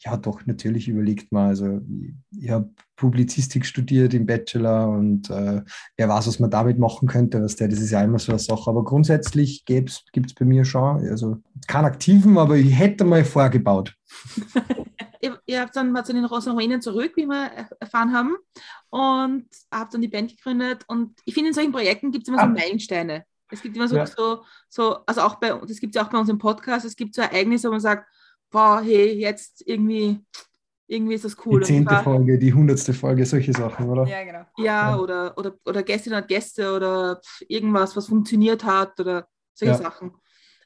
ja, doch, natürlich überlegt man. Also, ich, ich habe Publizistik studiert im Bachelor und äh, wer weiß, was man damit machen könnte. Was der, das ist ja immer so eine Sache. Aber grundsätzlich gibt es bei mir schon, also keinen aktiven, aber ich hätte mal vorgebaut. ihr, habt dann mal zu den Rumänien zurück, wie wir erfahren haben, und habt dann die Band gegründet. Und ich finde, in solchen Projekten gibt es immer so ah. Meilensteine. Es gibt immer so, ja. so, so, also auch bei, das gibt es ja auch bei uns im Podcast, es gibt so Ereignisse, wo man sagt, boah, hey, jetzt irgendwie Irgendwie ist das cool. Die zehnte Folge, die hundertste Folge, solche Sachen, oder? Ja, genau. Ja, ja. Oder, oder, oder Gästin hat Gäste oder irgendwas, was funktioniert hat oder solche ja. Sachen.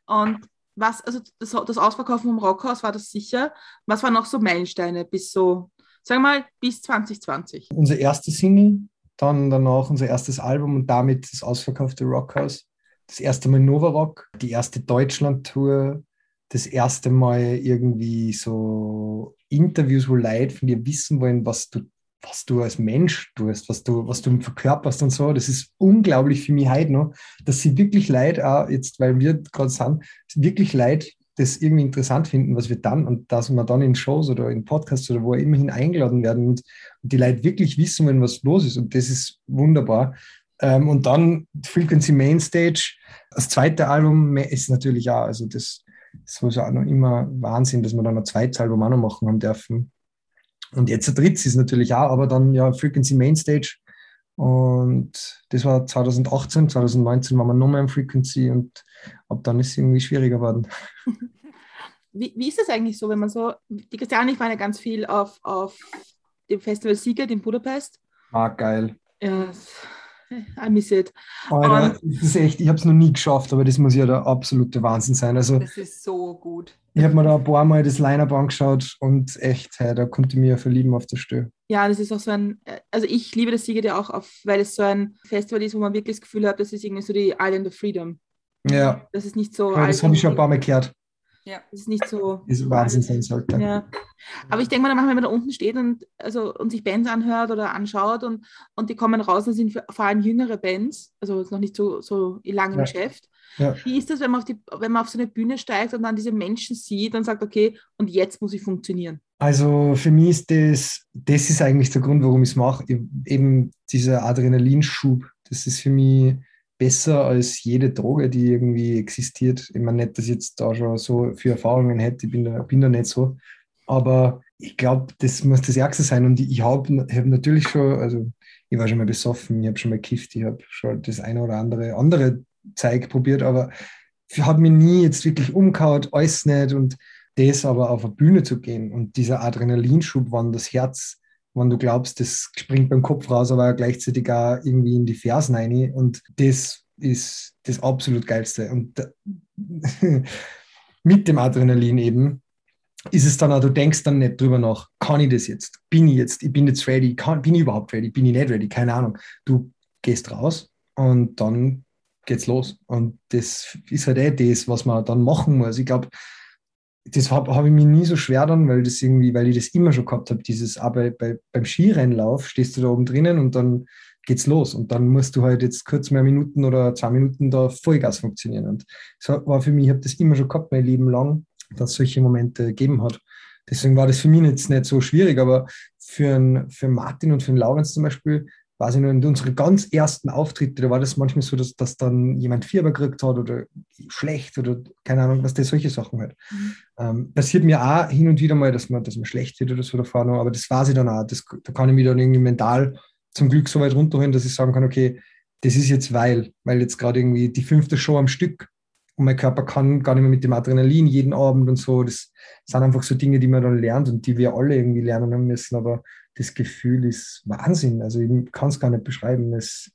Und was, also das, das Ausverkaufen vom Rockhaus war das sicher. Was waren noch so Meilensteine bis so, sagen wir mal, bis 2020? Unser erstes Single, dann danach unser erstes Album und damit das ausverkaufte Rockhaus. Das erste Mal Nova Rock, die erste Deutschland-Tour, das erste Mal irgendwie so Interviews, wo Leute von dir wissen wollen, was du, was du als Mensch tust, was du, was du verkörperst und so. Das ist unglaublich für mich heute noch, dass sie wirklich Leute auch jetzt, weil wir gerade sind, wirklich Leute das irgendwie interessant finden, was wir dann und dass wir dann in Shows oder in Podcasts oder wo immerhin eingeladen werden und, und die Leute wirklich wissen wollen, was los ist. Und das ist wunderbar. Ähm, und dann Frequency Mainstage, das zweite Album ist natürlich auch, also das, das war auch noch immer Wahnsinn, dass wir dann ein zweites Album auch noch machen haben dürfen. Und jetzt ein drittes ist natürlich auch, aber dann ja Frequency Mainstage. Und das war 2018, 2019 waren wir nochmal im Frequency und ab dann ist es irgendwie schwieriger geworden. Wie, wie ist das eigentlich so, wenn man so, die Christiane, ich ja ganz viel auf, auf dem Festival Sieger in Budapest. Ah, geil. Ja, I miss it. Alter, das ist echt, ich habe es noch nie geschafft, aber das muss ja der absolute Wahnsinn sein. Also, das ist so gut. Ich habe mir da ein paar Mal das Line-Up angeschaut und echt, hey, da konnte ich mir verlieben auf der Stelle. Ja, das ist auch so ein, also ich liebe das Sieger ja auch, auf, weil es so ein Festival ist, wo man wirklich das Gefühl hat, das ist irgendwie so die Island of Freedom. Ja. Das ist nicht so. Ja, das habe ich schon ein paar Mal gehört. Ja. Das ist nicht so. Ist Wahnsinn sein sollte. Ja. Aber ich denke mal, wenn man da unten steht und, also, und sich Bands anhört oder anschaut und, und die kommen raus, dann sind vor allem jüngere Bands, also noch nicht so, so lange im ja. Geschäft. Ja. Wie ist das, wenn man, auf die, wenn man auf so eine Bühne steigt und dann diese Menschen sieht und sagt, okay, und jetzt muss ich funktionieren? Also für mich ist das, das ist eigentlich der Grund, warum ich es mache. Eben dieser Adrenalinschub. Das ist für mich besser als jede Droge, die irgendwie existiert. Ich meine nicht, dass ich jetzt da schon so viele Erfahrungen hätte, ich bin da, bin da nicht so. Aber ich glaube, das muss das Ärgste sein. Und ich habe hab natürlich schon, also ich war schon mal besoffen, ich habe schon mal gekifft, ich habe schon das eine oder andere andere Zeug probiert, aber hat mich nie jetzt wirklich umgehauen, alles nicht. Und das aber auf eine Bühne zu gehen und dieser Adrenalinschub, wann das Herz wenn du glaubst, das springt beim Kopf raus, aber gleichzeitig auch irgendwie in die Fersen rein. Und das ist das absolut Geilste. Und mit dem Adrenalin eben ist es dann auch, du denkst dann nicht drüber nach, kann ich das jetzt? Bin ich jetzt? Ich bin jetzt ready? Kann, bin ich überhaupt ready? Bin ich nicht ready? Keine Ahnung. Du gehst raus und dann geht's los. Und das ist halt eh das, was man dann machen muss. Ich glaube, das habe hab ich mir nie so schwer dann, weil das irgendwie, weil ich das immer schon gehabt habe, dieses, aber bei, beim Skirennlauf stehst du da oben drinnen und dann geht's los und dann musst du halt jetzt kurz mehr Minuten oder zwei Minuten da Vollgas funktionieren und das war für mich, ich habe das immer schon gehabt, mein Leben lang, dass es solche Momente gegeben hat. Deswegen war das für mich jetzt nicht so schwierig, aber für, einen, für Martin und für den Laurenz zum Beispiel, weiß ich noch, in unsere ganz ersten Auftritte, da war das manchmal so, dass, dass dann jemand Fieber gekriegt hat oder schlecht oder keine Ahnung, was das solche Sachen halt. Mhm. Ähm, passiert mir auch hin und wieder mal, dass man, dass man schlecht wird oder so davor noch, aber das weiß ich dann auch. Das, da kann ich mich dann irgendwie mental zum Glück so weit runterholen, dass ich sagen kann, okay, das ist jetzt weil, weil jetzt gerade irgendwie die fünfte Show am Stück und mein Körper kann gar nicht mehr mit dem Adrenalin jeden Abend und so. Das sind einfach so Dinge, die man dann lernt und die wir alle irgendwie lernen müssen. Aber das Gefühl ist Wahnsinn. Also ich kann es gar nicht beschreiben. Es,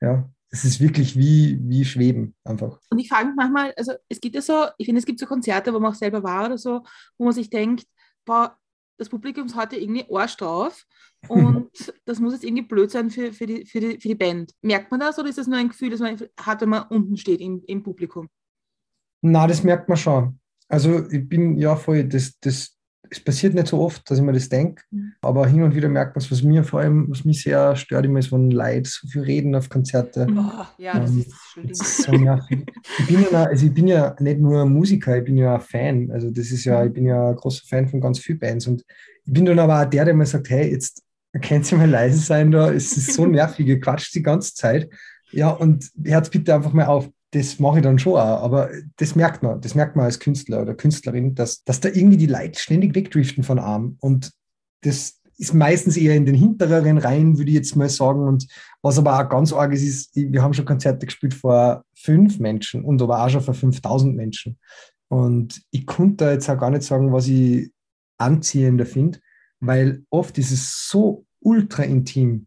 ja, es ist wirklich wie, wie Schweben einfach. Und ich frage mich manchmal, also es gibt ja so, ich finde, es gibt so Konzerte, wo man auch selber war oder so, wo man sich denkt, boah, das Publikum ist heute irgendwie Arsch drauf und das muss jetzt irgendwie blöd sein für, für, die, für, die, für die Band. Merkt man das oder ist das nur ein Gefühl, das man hat, wenn man unten steht im, im Publikum? Na, das merkt man schon. Also ich bin ja voll, das, das, es passiert nicht so oft, dass ich mir das denke, aber hin und wieder merkt man es, was mir vor allem, was mich sehr stört, immer ist, wenn Leute so viel reden auf Konzerte. Oh, ja, das ähm, ist das so nervig. ich, bin ja, also ich bin ja nicht nur Musiker, ich bin ja ein Fan. Also das ist ja, mhm. ich bin ja ein großer Fan von ganz vielen Bands und ich bin dann aber auch der, der mir sagt, hey, jetzt könnt ihr mal leise sein da, es ist so nervig, ihr quatscht die ganze Zeit. Ja, und hört bitte einfach mal auf das mache ich dann schon auch, aber das merkt man, das merkt man als Künstler oder Künstlerin, dass, dass da irgendwie die Leute ständig wegdriften von Arm und das ist meistens eher in den hintereren Reihen, würde ich jetzt mal sagen. Und was aber auch ganz arg ist, ist, wir haben schon Konzerte gespielt vor fünf Menschen und aber auch schon vor 5000 Menschen. Und ich konnte da jetzt auch gar nicht sagen, was ich anziehender finde, weil oft ist es so ultra intim,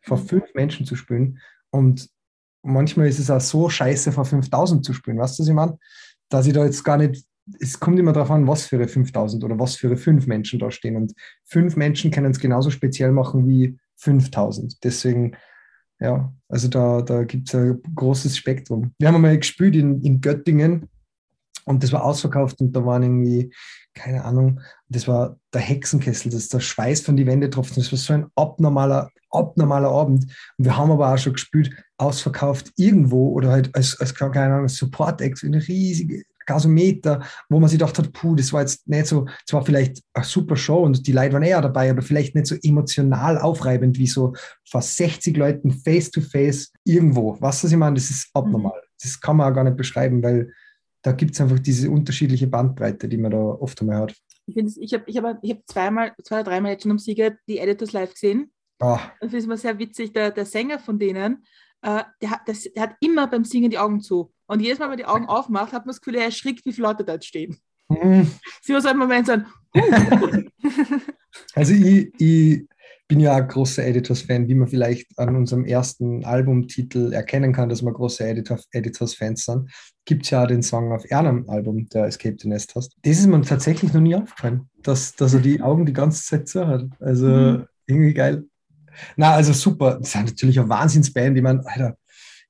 vor fünf Menschen zu spielen und manchmal ist es auch so scheiße, vor 5000 zu spielen. Weißt du, was ich meine? Dass ich da jetzt gar nicht, es kommt immer darauf an, was für ihre 5000 oder was für ihre fünf Menschen da stehen. Und fünf Menschen können es genauso speziell machen wie 5000. Deswegen, ja, also da, da gibt es ein großes Spektrum. Wir haben einmal gespielt in, in Göttingen und das war ausverkauft und da waren irgendwie, keine Ahnung, das war der Hexenkessel, das ist der Schweiß von die Wände tropft. Das war so ein abnormaler, abnormaler Abend. Und wir haben aber auch schon gespielt, ausverkauft irgendwo oder halt als, als keine Ahnung, Support-Act, eine riesige Gasometer, wo man sich gedacht hat, puh, das war jetzt nicht so, es war vielleicht eine super Show und die Leute waren eher dabei, aber vielleicht nicht so emotional aufreibend wie so vor 60 Leuten face to face irgendwo. Was das ich meine, das ist abnormal. Das kann man auch gar nicht beschreiben, weil da gibt es einfach diese unterschiedliche Bandbreite, die man da oft einmal hat. Ich, ich habe ich hab, ich hab zweimal, zwei oder dreimal jetzt schon am Sieger die Editors live gesehen. Ah, Und das ist immer sehr witzig, der, der Sänger von denen, äh, der, hat, das, der hat immer beim Singen die Augen zu. Und jedes Mal, wenn er die Augen aufmacht, hat man das Gefühl, er erschrickt, wie viele Leute da jetzt stehen. hm. Sie so ein Moment ein, Also ich, ich bin ja ein großer Editors-Fan, wie man vielleicht an unserem ersten Albumtitel erkennen kann, dass wir große Editor, Editors-Fans sind. Gibt es ja auch den Song auf einem Album, der Escape the Nest hast. Das ist mir tatsächlich noch nie aufgefallen, dass, dass er die Augen die ganze Zeit zu hat. Also Mhm. irgendwie geil. Na, also super. Das ist natürlich eine Wahnsinnsband. Ich meine, Alter,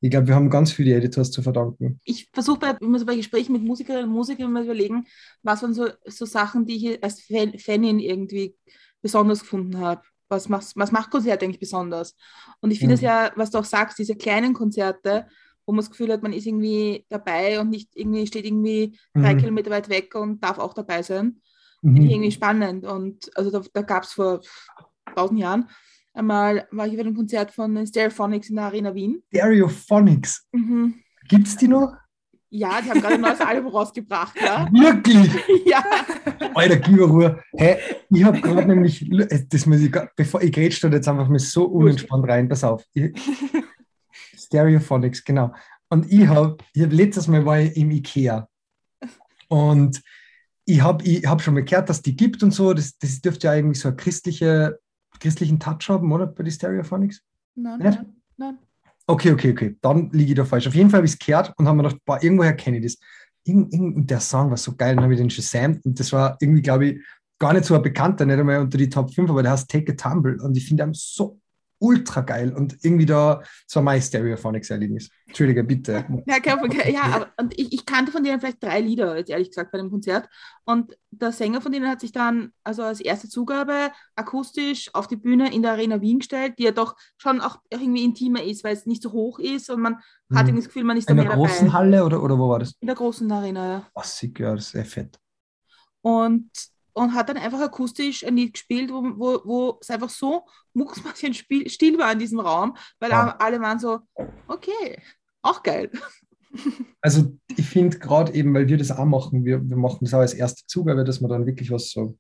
ich glaube, wir haben ganz viele Editors zu verdanken. ich versuche bei, immer so bei Gesprächen mit Musikerinnen und Musikern mal überlegen, was waren so, so Sachen, die ich als Fan, Fanin irgendwie besonders gefunden habe. Was macht, was macht Konzerte eigentlich besonders? Und ich finde es Mhm. ja, was du auch sagst, diese kleinen Konzerte, wo man das Gefühl hat, man ist irgendwie dabei und nicht irgendwie steht irgendwie drei Mhm. Kilometer weit weg und darf auch dabei sein. Finde ich Mhm. irgendwie spannend. Und also da, da gab es vor tausend Jahren einmal, war ich bei einem Konzert von Stereophonics in der Arena Wien. Stereophonics. Mhm. Gibt es die noch? Ja, die haben gerade ein neues Album rausgebracht, ja. Wirklich? ja. Alter, gib mir Ruhe. Hey, ich habe gerade nämlich, das muss ich, bevor ich grätsch da jetzt einfach mal so unentspannt rein, pass auf. Ich, Stereophonics, genau. Und ich habe, ich hab letztes Mal war ich im Ikea und ich habe ich hab schon mal gehört, dass die gibt und so. Das, das dürfte ja eigentlich so einen christliche, christlichen Touch haben, oder? Bei den Stereophonics? Nein, Nicht? nein, nein. Okay, okay, okay. Dann liege ich da falsch. Auf jeden Fall habe ich es gehört und habe mir gedacht, boah, irgendwoher kenne ich das. Irgend, irgend, der Song war so geil, dann habe ich den Shazam und das war irgendwie, glaube ich, gar nicht so ein bekannter, nicht einmal unter die Top 5, aber der heißt Take a Tumble und ich finde ihn so ultra geil und irgendwie da, war mein Stereophonics-Erlebnis. Entschuldige, bitte. Ja, kein Problem. ja aber und ich, ich kannte von denen vielleicht drei Lieder, jetzt ehrlich gesagt, bei dem Konzert. Und der Sänger von denen hat sich dann also als erste Zugabe akustisch auf die Bühne in der Arena Wien gestellt, die ja doch schon auch irgendwie intimer ist, weil es nicht so hoch ist und man hat Mhm. irgendwie das Gefühl, man ist da In mehr der großen dabei. Halle oder, oder wo war das? In der großen Arena, ja. Oh, sick, ja, das ist sehr fett. und, und hat dann einfach akustisch ein Lied gespielt, wo, wo, wo es einfach so mucksmäuschen still war in diesem Raum, weil Ja. alle waren so, okay, auch geil. Also ich finde gerade eben, weil wir das auch machen, wir, wir machen das auch als erste Zugabe, dass wir dann wirklich was so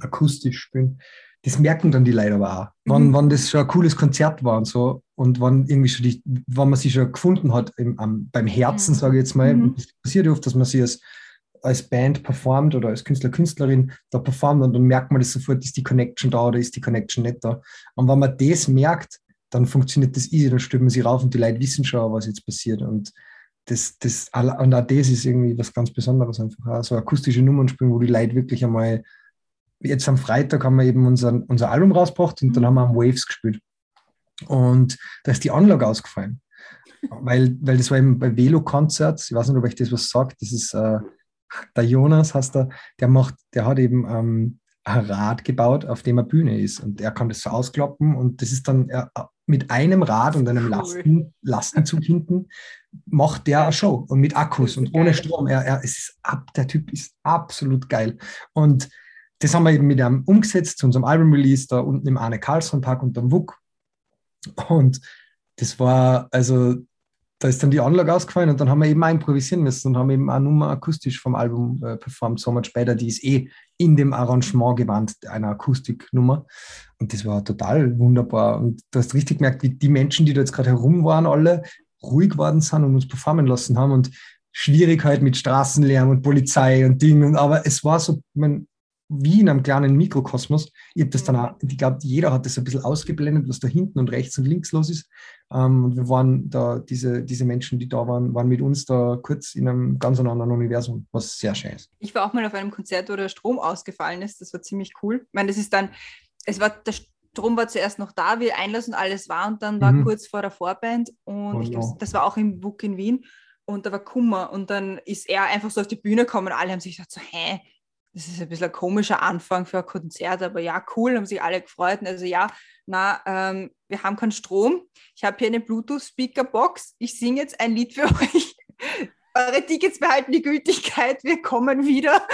akustisch spielen. Das merken dann die Leute aber auch. Wann, Mhm. wann das schon ein cooles Konzert war und so und wann irgendwie schon die, wann man sich schon gefunden hat im, am, beim Herzen, Mhm. sage ich jetzt mal. Mhm. Das passiert oft, dass man sich als, als Band performt oder als Künstler, Künstlerin da performt und dann merkt man das sofort, ist die Connection da oder ist die Connection nicht da. Und wenn man das merkt, dann funktioniert das easy, dann man sich rauf und die Leute wissen schon, was jetzt passiert. Und das, das, und auch das ist irgendwie was ganz Besonderes einfach. So akustische Nummern spielen, wo die Leute wirklich einmal, jetzt am Freitag haben wir eben unser, unser Album rausgebracht und dann haben wir am Waves gespielt. Und da ist die Anlage ausgefallen. Weil, weil das war eben bei Velo-Konzerts, ich weiß nicht, ob euch das was sagt, das ist äh, der Jonas, heißt der, der macht, der hat eben ähm, ein Rad gebaut, auf dem eine Bühne ist. Und er kann das so ausklappen und das ist dann er, mit einem Rad und einem Cool. Lasten, Lastenzug hinten macht der eine Show und mit Akkus und ohne. Strom. Er, er, ist ab, der Typ ist absolut geil. Und das haben wir eben mit einem umgesetzt zu unserem Album-Release da unten im Arne Karlsson Park unterm WUK. Und das war, also, da ist dann die Anlage ausgefallen und dann haben wir eben auch improvisieren müssen und haben eben eine Nummer akustisch vom Album äh, performt. So much später, die ist eh in dem Arrangement gewandt, einer Akustiknummer. Und das war total wunderbar. Und du hast richtig gemerkt, wie die Menschen, die da jetzt gerade herum waren, alle ruhig geworden sind und uns performen lassen haben. Und Schwierigkeit mit Straßenlärm und Polizei und Dingen. Aber es war so, man, wie in einem kleinen Mikrokosmos. Ich habe das dann auch, ich glaube, jeder hat das ein bisschen ausgeblendet, was da hinten und rechts und links los ist. Ähm, und wir waren da, diese, diese Menschen, die da waren, waren mit uns da kurz in einem ganz anderen Universum, was sehr schön ist. Ich war auch mal auf einem Konzert, wo der Strom ausgefallen ist. Das war ziemlich cool. Ich meine, das ist dann, es war, der Strom war zuerst noch da, wie Einlass und alles war und dann war Mhm. kurz vor der Vorband und Oh ich no. das war auch im WUK in Wien und da war Kummer und dann ist er einfach so auf die Bühne gekommen und alle haben sich gedacht so, hä, das ist ein bisschen ein komischer Anfang für ein Konzert, aber ja, cool, haben sich alle gefreut. Also ja, na, ähm, wir haben keinen Strom. Ich habe hier eine Bluetooth-Speaker-Box. Ich singe jetzt ein Lied für euch. Eure Tickets behalten die Gültigkeit. Wir kommen wieder.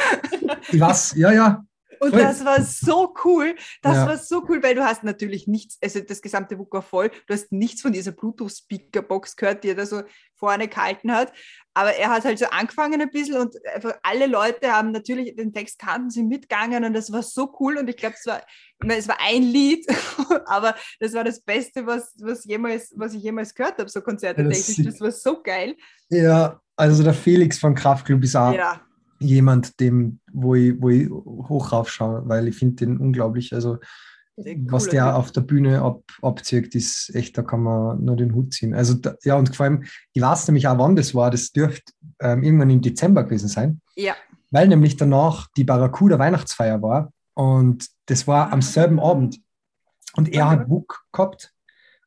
Was? Ja, ja. Und Voll. das war so cool. Das Ja. war so cool, weil du hast natürlich nichts, also das gesamte Buch war voll, du hast nichts von dieser Bluetooth-Speaker-Box gehört, die er da so vorne gehalten hat. Aber er hat halt so angefangen ein bisschen und einfach alle Leute haben natürlich den Text kannten, sind mitgegangen und das war so cool. Und ich glaube, es war, meine, es war ein Lied, aber das war das Beste, was, was, jemals, was ich jemals gehört habe, so Konzerte. Das Das, war so geil. Ja, also der Felix von Kraftclub ist auch Ja, jemand, dem, wo ich, wo ich hoch raufschaue, weil ich finde den unglaublich. Also was der Typ. auf der Bühne ab, abzieht, ist echt, da kann man nur den Hut ziehen. Also da, ja, und vor allem, ich weiß nämlich auch, wann das war, das dürfte ähm, irgendwann im Dezember gewesen sein, Ja, weil nämlich danach die Barracuda Weihnachtsfeier war und das war am selben Abend und er hat WUK gehabt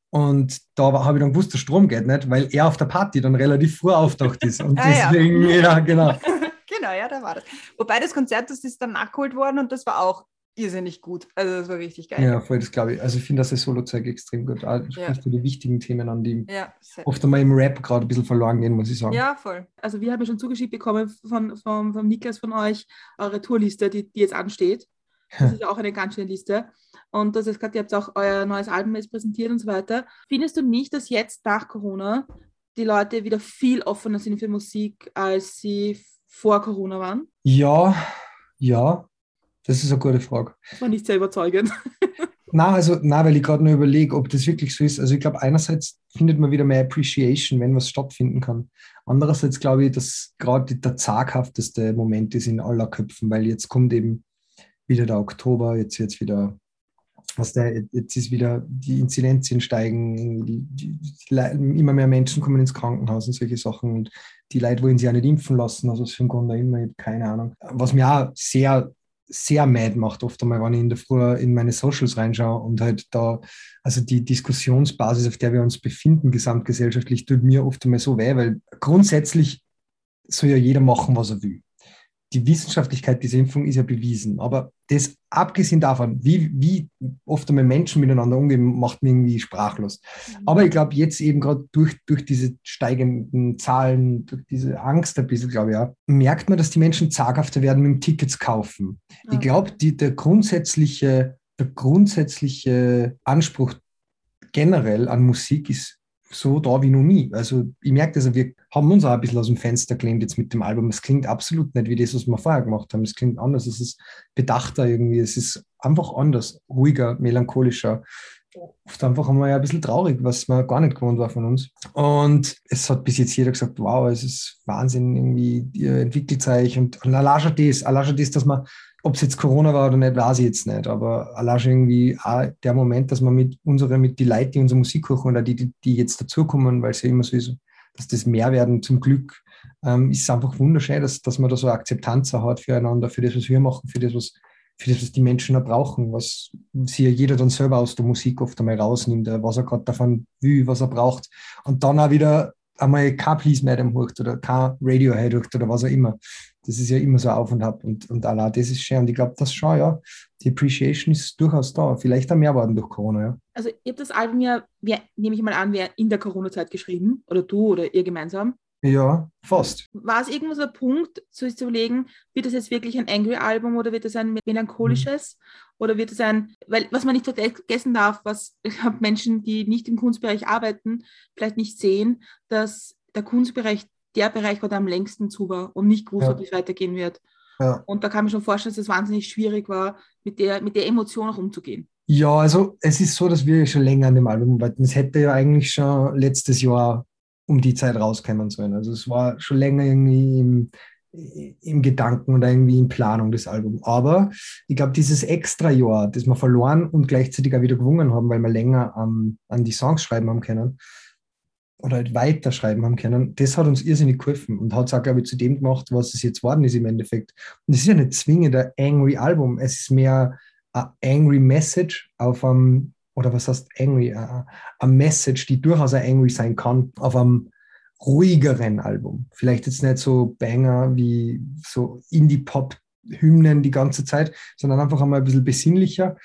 und da habe ich dann gewusst, der Strom geht nicht, weil er auf der Party dann relativ früh auftaucht ist und Ah, ja. deswegen, ja, genau. genau, ja, da war das. Wobei das Konzert, das ist dann nachgeholt worden und das war auch irrsinnig gut. Also das war richtig geil. Ja, voll, das glaube ich. Also ich finde das Solo-Zeug extrem gut. Ah, Du Ja. du die wichtigen Themen an, die Ja, oft einmal im Rap gerade ein bisschen verloren gehen, muss ich sagen. ja voll. Also wir haben ja schon zugeschickt bekommen von, von, von Niklas von euch eure Tourliste, die, die jetzt ansteht. Das ist ja auch eine ganz schöne Liste. Und das ist gerade, ihr habt auch euer neues Album jetzt präsentiert und so weiter. Findest du nicht, dass jetzt nach Corona die Leute wieder viel offener sind für Musik, als sie vor Corona waren? Ja, ja, das ist eine gute Frage. Das war nicht sehr überzeugend. Na, also, na, weil ich gerade nur überlege, ob das wirklich so ist. Also ich glaube, einerseits findet man wieder mehr Appreciation, wenn was stattfinden kann. Andererseits glaube ich, dass gerade der zaghafteste Moment ist in aller Köpfen, weil jetzt kommt eben wieder der Oktober, jetzt wird wieder, was der, jetzt ist wieder, die Inzidenzien steigen, die, die, die, immer mehr Menschen kommen ins Krankenhaus und solche Sachen und die Leute wollen sich auch nicht impfen lassen, also aus einen Grund auch immer, keine Ahnung. Was mir auch sehr sehr mad macht, oft einmal, wenn ich in der Früh in meine Socials reinschaue und halt da, also die Diskussionsbasis, auf der wir uns befinden, gesamtgesellschaftlich, tut mir oft einmal so weh, weil grundsätzlich soll ja jeder machen, was er will. Die Wissenschaftlichkeit dieser Impfung ist ja bewiesen, aber das abgesehen davon, wie, wie oft einmal Menschen miteinander umgehen, macht mich irgendwie sprachlos. Aber ich glaube, jetzt eben gerade durch, durch diese steigenden Zahlen, durch diese Angst ein bisschen, glaube ich, auch, merkt man, dass die Menschen zaghafter werden mit dem Tickets kaufen. Ja. Ich glaube, der grundsätzliche, der grundsätzliche Anspruch generell an Musik ist so da wie noch nie. Also ich merke das, wir haben uns auch ein bisschen aus dem Fenster gelehnt jetzt mit dem Album. Es klingt absolut nicht wie das, was wir vorher gemacht haben. Es klingt anders, es ist bedachter irgendwie, es ist einfach anders, ruhiger, melancholischer. Oft einfach einmal ein bisschen traurig, was man gar nicht gewohnt war von uns. Und es hat bis jetzt jeder gesagt, wow, es ist Wahnsinn, irgendwie, ihr entwickelt sich und, und schon das, schon das, dass man ob es jetzt Corona war oder nicht, weiß ich jetzt nicht. Aber allein schon irgendwie auch der Moment, dass man mit unsere, mit die Leute, die unsere Musik hören oder die, die, die jetzt dazukommen, weil es ja immer so ist, dass das mehr werden zum Glück, ähm, ist einfach wunderschön, dass, dass man da so Akzeptanz hat füreinander, für das, was wir machen, für das, was, für das, was die Menschen auch brauchen, was sich ja jeder dann selber aus der Musik oft einmal rausnimmt, äh, was er gerade davon will, was er braucht. Und dann auch wieder einmal kein Please Madam hört oder kein Radiohead hört oder was auch immer. Das ist ja immer so auf und ab und, und Allah, das ist schön. Und ich glaube, das schon, ja, die Appreciation ist durchaus da. Vielleicht auch mehr worden durch Corona, ja. Also ihr habt das Album ja, wer, nehme ich mal an, wer in der Corona-Zeit geschrieben oder du oder ihr gemeinsam. Ja, fast. War es irgendwo so ein Punkt, zu überlegen, wird das jetzt wirklich ein Angry-Album oder wird das ein melancholisches? Oder wird es ein, weil was man nicht vergessen darf, was Menschen, die nicht im Kunstbereich arbeiten, vielleicht nicht sehen, dass der Kunstbereich der Bereich war, der am längsten zu war und nicht gewusst Ja. hat, wie es weitergehen wird. Ja. Und da kann man schon vorstellen, dass es wahnsinnig schwierig war, mit der, mit der Emotion auch umzugehen. Ja, also es ist so, dass wir schon länger an dem Album arbeiten. Es hätte ja eigentlich schon letztes Jahr um die Zeit rauskommen sollen. Also es war schon länger irgendwie im, im Gedanken oder irgendwie in Planung des Albums. Aber ich glaube, dieses extra Jahr, das wir verloren und gleichzeitig auch wieder gewonnen haben, weil wir länger um, an die Songs schreiben haben können oder halt weiterschreiben haben können, das hat uns irrsinnig geholfen und hat es auch, glaube ich, zu dem gemacht, was es jetzt worden ist im Endeffekt. Und es ist ja nicht zwingend ein Angry Album, es ist mehr ein Angry Message auf einem, oder was heißt Angry, eine Message, die durchaus ein Angry sein kann, auf einem ruhigeren Album. Vielleicht jetzt nicht so Banger wie so Indie-Pop-Hymnen die ganze Zeit, sondern einfach einmal ein bisschen besinnlicher.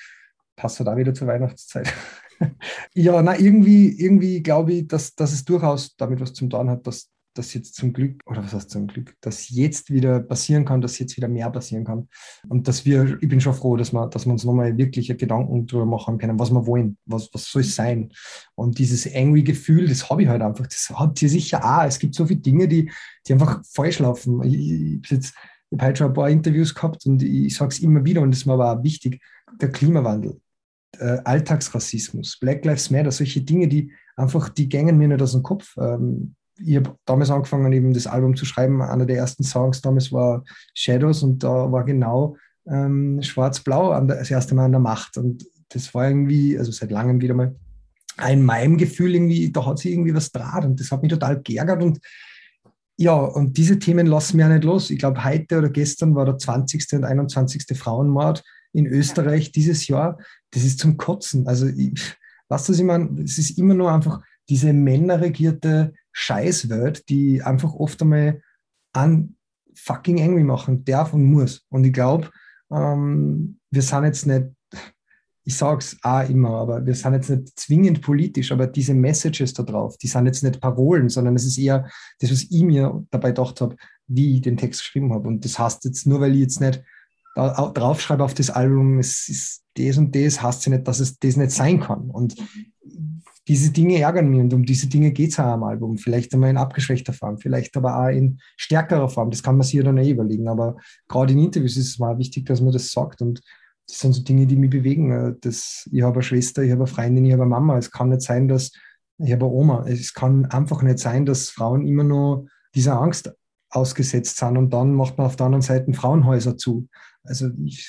Passt halt auch wieder zur Weihnachtszeit. ja, na, irgendwie, irgendwie glaube ich, dass, dass es durchaus damit was zum tun hat, dass, dass jetzt zum Glück, oder was heißt zum Glück, dass jetzt wieder passieren kann, dass jetzt wieder mehr passieren kann. Und dass wir, ich bin schon froh, dass wir, dass wir uns nochmal wirklich Gedanken darüber machen können, was wir wollen, was, was soll es sein. Und dieses angry Gefühl, das habe ich halt einfach, das habt ihr sicher auch. Es gibt so viele Dinge, die, die einfach falsch laufen. Ich, ich, ich habe heute schon ein paar Interviews gehabt und ich sage es immer wieder und das ist mir aber auch wichtig, der Klimawandel, der Alltagsrassismus, Black Lives Matter, solche Dinge, die einfach, die gängen mir nicht aus dem Kopf. Ähm, ich habe damals angefangen, eben das Album zu schreiben. Einer der ersten Songs damals war Shadows und da war genau ähm, Schwarz-Blau das erste Mal an der Macht. Und das war irgendwie, also seit langem wieder mal, in meinem Gefühl irgendwie, da hat sich irgendwie was draht und das hat mich total geärgert und ja, und diese Themen lassen ja nicht los. Ich glaube, heute oder gestern war der 20. und 21. Frauenmord in Österreich dieses Jahr. Das ist zum Kotzen. Also, ich, was ich meine? Es ist immer nur einfach diese männerregierte Scheißwelt, die einfach oft einmal an fucking angry machen darf und muss. Und ich glaube, ähm, wir sind jetzt nicht, ich sage es auch immer, aber wir sind jetzt nicht zwingend politisch, aber diese Messages da drauf, die sind jetzt nicht Parolen, sondern es ist eher das, was ich mir dabei gedacht habe, wie ich den Text geschrieben habe. Und das heißt jetzt nur, weil ich jetzt nicht draufschreibe auf das Album, es ist das und das, heißt ja nicht, dass es das nicht sein kann. Und diese Dinge ärgern mich und um diese Dinge geht es auch am Album. Vielleicht einmal in abgeschwächter Form, vielleicht aber auch in stärkerer Form. Das kann man sich ja dann eh überlegen. Aber gerade in Interviews ist es mal wichtig, dass man das sagt. Und das sind so Dinge, die mich bewegen. Das, ich habe eine Schwester, ich habe eine Freundin, ich habe eine Mama. Es kann nicht sein, dass ich habe eine Oma. Es kann einfach nicht sein, dass Frauen immer nur dieser Angst ausgesetzt sind und dann macht man auf der anderen Seite Frauenhäuser zu. Also ich,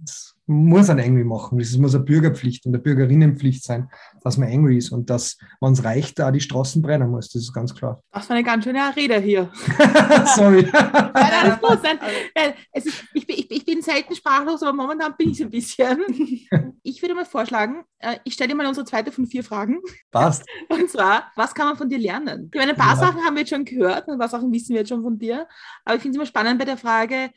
das muss man irgendwie machen. Das muss eine Bürgerpflicht und eine Bürgerinnenpflicht sein, dass man angry ist und dass, wenn es reicht, da die Straßen brennen muss. Das ist ganz klar. Das war eine ganz schöne Rede hier. Sorry. nein, alles gut. Nein, es ist, ich, bin, ich, bin selten sprachlos, aber momentan bin ich es ein bisschen. Ich würde mal vorschlagen, äh, ich stelle dir mal unsere zweite von vier Fragen. Passt. Und zwar, was kann man von dir lernen? Ich meine, ein paar ja. Sachen haben wir jetzt schon gehört, ein paar Sachen wissen wir jetzt schon von dir. Aber ich finde es immer spannend bei der Frage,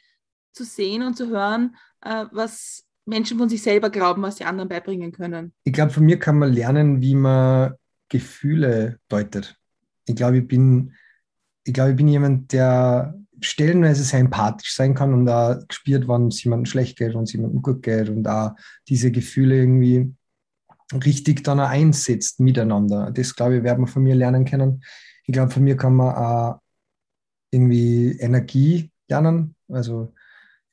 zu sehen und zu hören, äh, was Menschen von sich selber glauben, was die anderen beibringen können. Ich glaube, von mir kann man lernen, wie man Gefühle deutet. Ich glaube, ich bin, ich glaube, ich bin jemand, der stellenweise sehr empathisch sein kann und da spürt, wann es jemandem schlecht geht und es jemandem gut geht und da diese Gefühle irgendwie richtig dann auch einsetzt miteinander. Das, glaube ich, werden wir von mir lernen können. Ich glaube, von mir kann man auch irgendwie Energie lernen. Also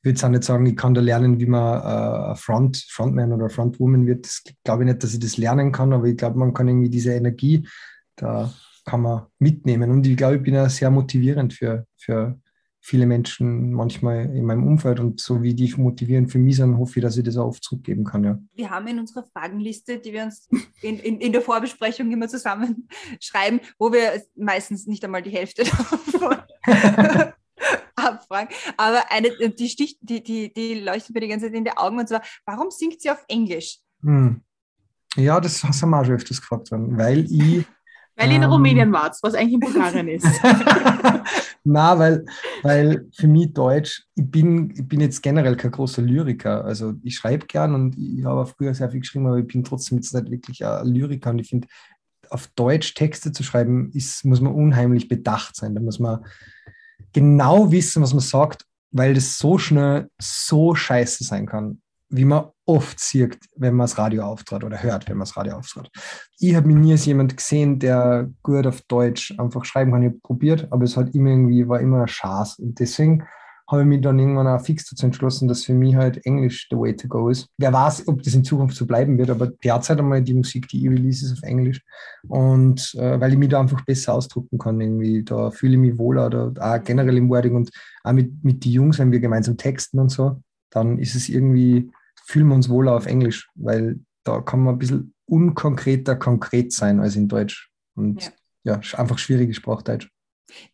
ich würde jetzt auch nicht sagen, ich kann da lernen, wie man äh, Front, Frontman oder Frontwoman wird. Das glaube ich nicht, dass ich das lernen kann, aber ich glaube, man kann irgendwie diese Energie, da kann man mitnehmen. Und ich glaube, ich bin ja sehr motivierend für, für viele Menschen manchmal in meinem Umfeld und so wie die motivieren für mich sind, hoffe ich, dass ich das auch oft zurückgeben kann. Ja. Wir haben in unserer Fragenliste, die wir uns in, in, in der Vorbesprechung immer zusammenschreiben, wo wir meistens nicht einmal die Hälfte davon abfragen. Aber eine, die, Stich, die, die, die leuchtet mir die ganze Zeit in die Augen und zwar, warum singt sie auf Englisch? Hm. Ja, das hast du auch schon öfters gefragt, weil ich. Weil ihr in ähm, Rumänien wart, was eigentlich in Bulgarien ist. Na, weil, weil für mich Deutsch, ich bin, ich bin jetzt generell kein großer Lyriker. Also ich schreibe gern und ich habe auch früher sehr viel geschrieben, aber ich bin trotzdem jetzt nicht wirklich ein Lyriker. Und ich finde, auf Deutsch Texte zu schreiben, ist, muss man unheimlich bedacht sein. Da muss man genau wissen, was man sagt, weil das so schnell so scheiße sein kann, wie man oft sieht, wenn man das Radio auftritt oder hört, wenn man das Radio auftritt. Ich habe mich nie als jemand gesehen, der gut auf Deutsch einfach schreiben kann. Ich habe probiert, aber es hat immer irgendwie, war immer Schaß. Und deswegen habe ich mich dann irgendwann auch fix dazu entschlossen, dass für mich halt Englisch the way to go ist. Wer weiß, ob das in Zukunft so bleiben wird, aber derzeit einmal die Musik, die ich release, ist auf Englisch. Und äh, weil ich mich da einfach besser ausdrucken kann, irgendwie, da fühle ich mich wohler oder auch generell im Wording und auch mit, mit den Jungs, wenn wir gemeinsam texten und so, dann ist es irgendwie, fühlen wir uns wohler auf Englisch, weil da kann man ein bisschen unkonkreter konkret sein als in Deutsch. Und ja, ja einfach schwierige Sprachdeutsch.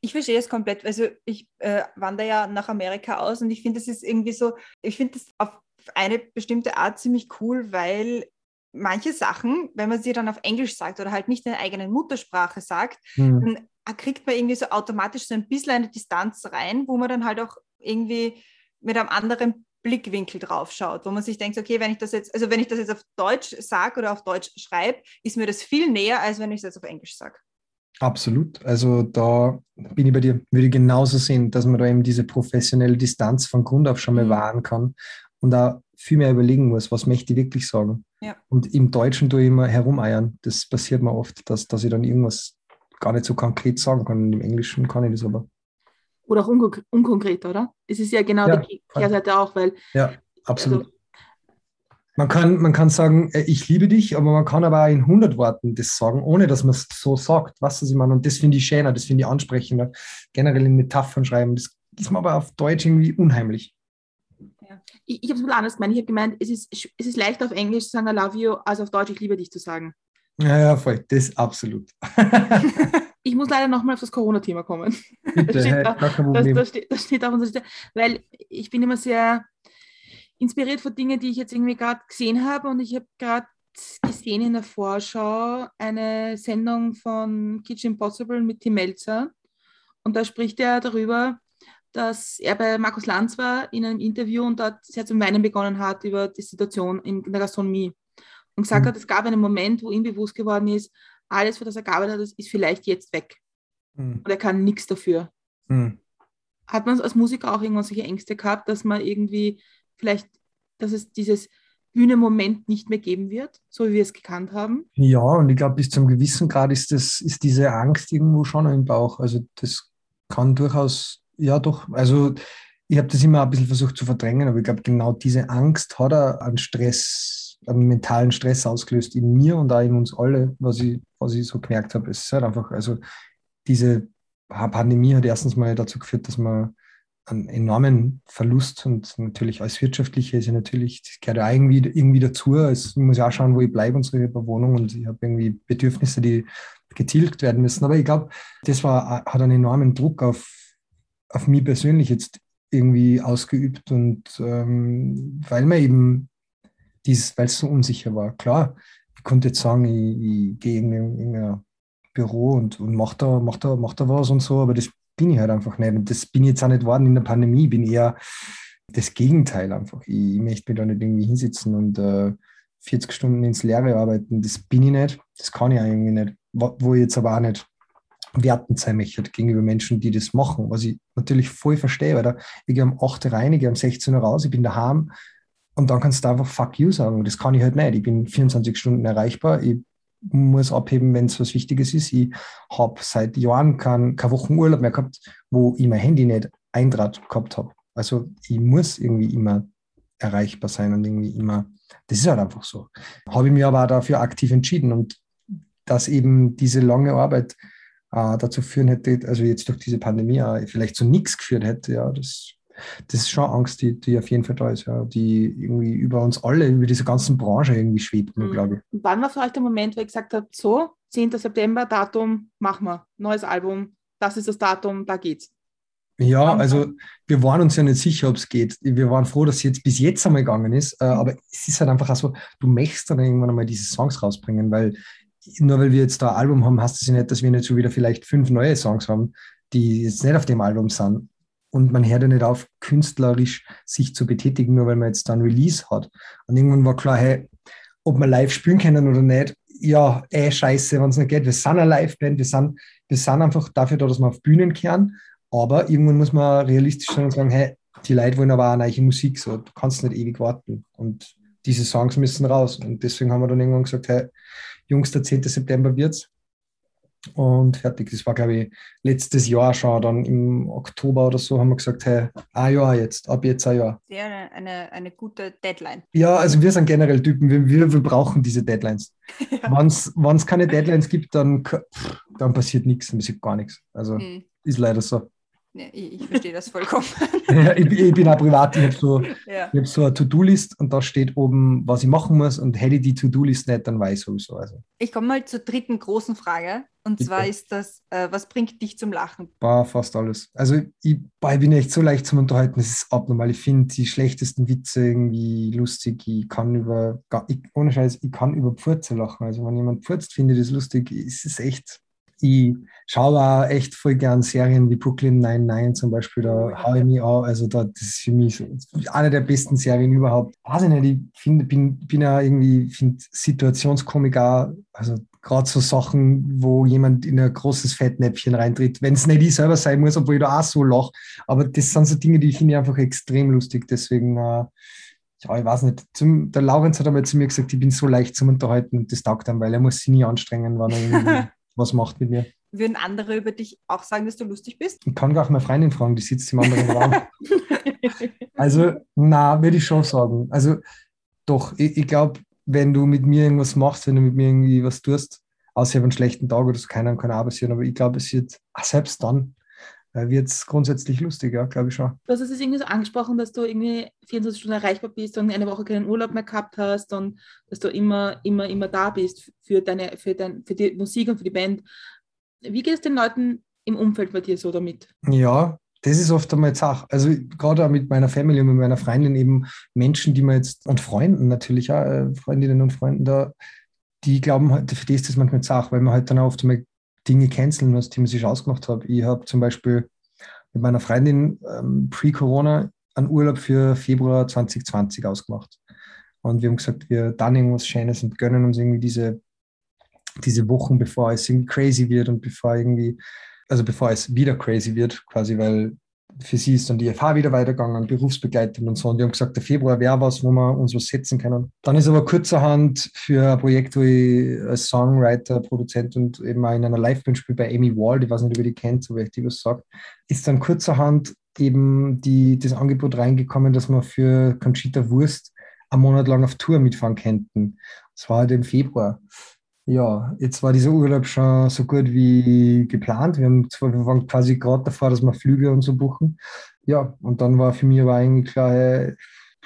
Ich verstehe es komplett. Also ich äh, wandere ja nach Amerika aus und ich finde, das ist irgendwie so, ich finde das auf eine bestimmte Art ziemlich cool, weil manche Sachen, wenn man sie dann auf Englisch sagt oder halt nicht in der eigenen Muttersprache sagt, mhm. dann kriegt man irgendwie so automatisch so ein bisschen eine Distanz rein, wo man dann halt auch irgendwie mit einem anderen Blickwinkel drauf schaut, wo man sich denkt, okay, wenn ich das jetzt, also wenn ich das jetzt auf Deutsch sage oder auf Deutsch schreibe, ist mir das viel näher, als wenn ich es jetzt auf Englisch sage. Absolut. Also da bin ich bei dir, würde ich genauso sehen, dass man da eben diese professionelle Distanz von Grund auf schon mal mhm. wahren kann und da viel mehr überlegen muss, was möchte ich wirklich sagen. Ja. Und im Deutschen tue ich immer herumeiern. Das passiert mir oft, dass, dass ich dann irgendwas gar nicht so konkret sagen kann. Und Im Englischen kann ich das aber. Oder auch unkonkret, oder? Es ist ja genau ja, die Kehrseite auch, weil. Ja, absolut. Also, man kann, man kann sagen, äh, ich liebe dich, aber man kann aber auch in 100 Worten das sagen, ohne dass man es so sagt. Was ich meine? Und das finde ich schöner, das finde ich ansprechender. Generell in Metaphern schreiben, das ist mir aber auf Deutsch irgendwie unheimlich. Ja. Ich, ich habe es ein anders gemeint. Ich habe gemeint, es ist, es ist leichter auf Englisch zu sagen, I love you, als auf Deutsch, ich liebe dich zu sagen. Ja, ja, voll. Das absolut. ich muss leider nochmal auf das Corona-Thema kommen. Bitte, das, steht da, das, das, steht, das steht auf unserer Liste, weil ich bin immer sehr inspiriert von Dingen, die ich jetzt irgendwie gerade gesehen habe. Und ich habe gerade gesehen in der Vorschau eine Sendung von Kitchen Impossible mit Tim Melzer. Und da spricht er darüber, dass er bei Markus Lanz war in einem Interview und dort sehr zum Weinen begonnen hat über die Situation in der Gastronomie. Und gesagt mhm. hat, es gab einen Moment, wo ihm bewusst geworden ist, alles, für das er gearbeitet hat, ist vielleicht jetzt weg. Mhm. Und er kann nichts dafür. Mhm. Hat man als Musiker auch irgendwann solche Ängste gehabt, dass man irgendwie vielleicht, dass es dieses Bühnemoment nicht mehr geben wird, so wie wir es gekannt haben? Ja, und ich glaube, bis zum gewissen Grad ist, das, ist diese Angst irgendwo schon im Bauch. Also das kann durchaus, ja doch, also ich habe das immer ein bisschen versucht zu verdrängen, aber ich glaube, genau diese Angst hat er an Stress, an mentalen Stress ausgelöst in mir und auch in uns alle, was ich, was ich so gemerkt habe. Es ist halt einfach, also diese Pandemie hat erstens mal dazu geführt, dass man einen enormen Verlust und natürlich als Wirtschaftliche ist ja natürlich, das gehört ja irgendwie, irgendwie dazu. Es muss ja auch schauen, wo ich bleibe und so. Ich habe Wohnung und ich habe irgendwie Bedürfnisse, die getilgt werden müssen. Aber ich glaube, das war, hat einen enormen Druck auf, auf mich persönlich jetzt irgendwie ausgeübt und ähm, weil man eben dieses, weil es so unsicher war. Klar, ich konnte jetzt sagen, ich, ich gehe in irgendein Büro und, und mache da, mach da, mach da was und so, aber das bin ich halt einfach nicht. Und das bin ich jetzt auch nicht worden in der Pandemie. Ich bin eher das Gegenteil einfach. Ich, möchte mich da nicht irgendwie hinsitzen und äh, 40 Stunden ins Leere arbeiten. Das bin ich nicht. Das kann ich irgendwie nicht. Wo, wo ich jetzt aber auch nicht wertend sein möchte gegenüber Menschen, die das machen, was ich natürlich voll verstehe, weil da, ich gehe um 8 Uhr rein, ich gehe um 16 Uhr raus, ich bin daheim und dann kannst du einfach fuck you sagen. Das kann ich halt nicht. Ich bin 24 Stunden erreichbar. Ich muss abheben, wenn es was Wichtiges ist. Ich habe seit Jahren keinen kein Wochenurlaub mehr gehabt, wo ich mein Handy nicht Eindraht gehabt habe. Also ich muss irgendwie immer erreichbar sein und irgendwie immer, das ist halt einfach so. Habe ich mir aber auch dafür aktiv entschieden und dass eben diese lange Arbeit äh, dazu führen hätte, also jetzt durch diese Pandemie äh, vielleicht zu nichts geführt hätte, ja, das das ist schon Angst, die, die auf jeden Fall da ist, ja, die irgendwie über uns alle, über diese ganzen Branche irgendwie schwebt, mhm. glaube ich. Wann war für euch der Moment, wo ihr gesagt habt, so, 10. September, Datum, machen wir, neues Album, das ist das Datum, da geht's? Ja, also wir waren uns ja nicht sicher, ob es geht. Wir waren froh, dass es jetzt bis jetzt einmal gegangen ist. Äh, mhm. Aber es ist halt einfach auch so, du möchtest dann irgendwann einmal diese Songs rausbringen, weil nur weil wir jetzt da ein Album haben, heißt das ja nicht, dass wir nicht schon wieder vielleicht fünf neue Songs haben, die jetzt nicht auf dem Album sind und man hört ja nicht auf, künstlerisch sich zu betätigen, nur weil man jetzt dann Release hat. Und irgendwann war klar, hey, ob wir live spielen können oder nicht, ja, eh scheiße, wenn es nicht geht. Wir sind eine Live-Band, wir sind, wir sind einfach dafür da, dass wir auf Bühnen kehren, aber irgendwann muss man realistisch sein und sagen, hey, die Leute wollen aber auch neue Musik, so, du kannst nicht ewig warten. Und diese Songs müssen raus. Und deswegen haben wir dann irgendwann gesagt, hey, Jungs, der 10. September wird's. Und fertig. Das war, glaube ich, letztes Jahr schon, dann im Oktober oder so, haben wir gesagt, hey, ein Jahr jetzt, ab jetzt ein Jahr. Sehr eine, eine, eine gute Deadline. Ja, also wir sind generell Typen, wir, wir, wir brauchen diese Deadlines. Ja. Wenn es keine Deadlines gibt, dann, dann passiert nichts, dann passiert gar nichts. Also hm. ist leider so. Ja, ich, ich verstehe das vollkommen. ja, ich, ich, bin auch privat, ich habe so, ja. hab so eine To-Do-List und da steht oben, was ich machen muss und hätte ich die To-Do-List nicht, dann weiß ich sowieso. Also. Ich komme mal zur dritten großen Frage und Bitte. zwar ist das, äh, was bringt dich zum Lachen? Bah, fast alles. Also ich, bah, ich bin echt so leicht zum Unterhalten, das ist abnormal. Ich finde die schlechtesten Witze irgendwie lustig. Ich kann über, ich, ohne Scheiß, ich kann über Pfurze lachen. Also wenn jemand pfurzt, finde ich das lustig, ist es echt ich schaue auch echt voll gern Serien wie Brooklyn 99 zum Beispiel, da haue ich mich an. Also da, das ist für mich eine der besten Serien überhaupt. Weiß ich nicht, ich find, bin, bin ja irgendwie, finde Situationskomik auch, also gerade so Sachen, wo jemand in ein großes Fettnäpfchen reintritt, wenn es nicht ich selber sein muss, obwohl ich da auch so lache. Aber das sind so Dinge, die finde ich einfach extrem lustig. Deswegen, äh, ja, ich weiß nicht. Zum, der Laurenz hat einmal zu mir gesagt, ich bin so leicht zum Unterhalten und das taugt dann, weil er muss sich nie anstrengen, wenn er irgendwie was macht mit mir. Würden andere über dich auch sagen, dass du lustig bist? Ich kann gar nicht meine Freundin fragen, die sitzt im anderen Raum. also, na, würde ich schon sagen. Also, doch, ich, ich glaube, wenn du mit mir irgendwas machst, wenn du mit mir irgendwie was tust, außer ich habe einen schlechten Tag oder so, keiner kann auch passieren, aber ich glaube, es wird, selbst dann, wird es grundsätzlich lustig, ja, glaube ich schon. Du hast es irgendwie so angesprochen, dass du irgendwie 24 Stunden erreichbar bist und eine Woche keinen Urlaub mehr gehabt hast und dass du immer, immer, immer da bist für, deine, für, dein, für die Musik und für die Band. Wie geht es den Leuten im Umfeld bei dir so damit? Ja, das ist oft einmal Sache. Also gerade auch mit meiner Familie und mit meiner Freundin eben Menschen, die man jetzt und Freunden natürlich auch, äh, Freundinnen und Freunden da, die glauben halt, für die ist das manchmal Sache, weil man halt dann auch oft einmal Dinge canceln muss, die man sich ausgemacht hat. Ich habe zum Beispiel mit meiner Freundin ähm, pre-Corona einen Urlaub für Februar 2020 ausgemacht. Und wir haben gesagt, wir dann irgendwas Schönes und gönnen uns irgendwie diese, diese Wochen, bevor es irgendwie crazy wird und bevor irgendwie, also bevor es wieder crazy wird, quasi, weil für sie ist dann die FH wieder weitergegangen, Berufsbegleitung und so. Und die haben gesagt, der Februar wäre was, wo wir uns was setzen können. Dann ist aber kurzerhand für ein Projekt, wo ich als Songwriter, Produzent und eben auch in einer Liveband spiele bei Amy Wall, ich weiß nicht, ob ihr die kennt, aber ich die was sagt, ist dann kurzerhand eben die, das Angebot reingekommen, dass wir für Conchita Wurst einen Monat lang auf Tour mitfahren könnten. Das war halt im Februar. Ja, jetzt war dieser Urlaub schon so gut wie geplant. Wir, haben wir waren quasi gerade davor, dass wir Flüge und so buchen. Ja, und dann war für mich aber eigentlich klar,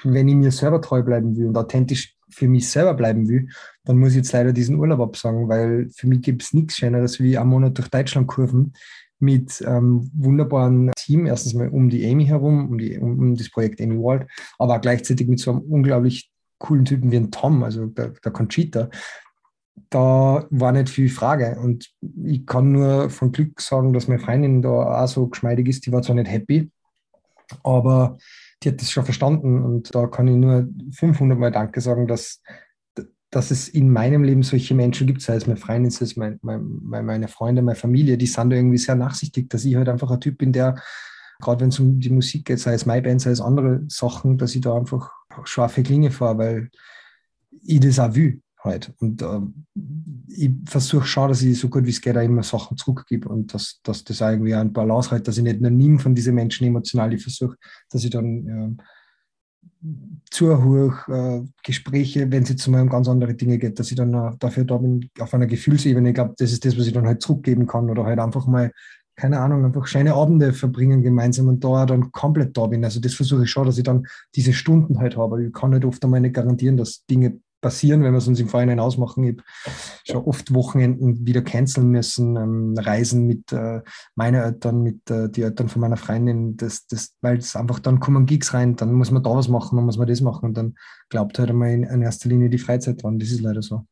wenn ich mir selber treu bleiben will und authentisch für mich selber bleiben will, dann muss ich jetzt leider diesen Urlaub absagen, weil für mich gibt es nichts Schöneres wie einen Monat durch Deutschland kurven mit ähm, wunderbaren Team. Erstens mal um die Amy herum, um, die, um, um das Projekt Amy Wald, aber gleichzeitig mit so einem unglaublich coolen Typen wie ein Tom, also der, der Conchita, da war nicht viel Frage. Und ich kann nur von Glück sagen, dass meine Freundin da auch so geschmeidig ist. Die war zwar nicht happy, aber die hat das schon verstanden. Und da kann ich nur 500 Mal Danke sagen, dass, dass es in meinem Leben solche Menschen gibt, sei es meine Freundin, sei es mein, mein, meine Freunde, meine Familie, die sind da irgendwie sehr nachsichtig, dass ich halt einfach ein Typ bin, der, gerade wenn es um die Musik geht, sei es meine Band, sei es andere Sachen, dass ich da einfach scharfe Klinge fahre, weil ich das auch will halt. Und äh, ich versuche schon, dass ich so gut wie es geht auch immer Sachen zurückgebe und dass, dass das irgendwie ein Balance halt, dass ich nicht nur nimm von diesen Menschen emotional, ich versuche, dass ich dann äh, zuhöre, äh, Gespräche, wenn es jetzt um ganz andere Dinge geht, dass ich dann äh, dafür da bin, auf einer Gefühlsebene, ich glaube, das ist das, was ich dann halt zurückgeben kann oder halt einfach mal keine Ahnung, einfach schöne Abende verbringen gemeinsam und da dann komplett da bin. Also das versuche ich schon, dass ich dann diese Stunden halt habe. Ich kann halt oft einmal nicht garantieren, dass Dinge passieren, wenn wir es uns im Vorhinein ausmachen. Ich habe schon oft Wochenenden wieder canceln müssen, ähm, Reisen mit äh, meinen Eltern, mit äh, den Eltern von meiner Freundin, das, das, weil es einfach dann kommen Gigs rein, dann muss man da was machen, dann muss man das machen und dann glaubt halt einmal in, in erster Linie die Freizeit dran. Das ist leider so.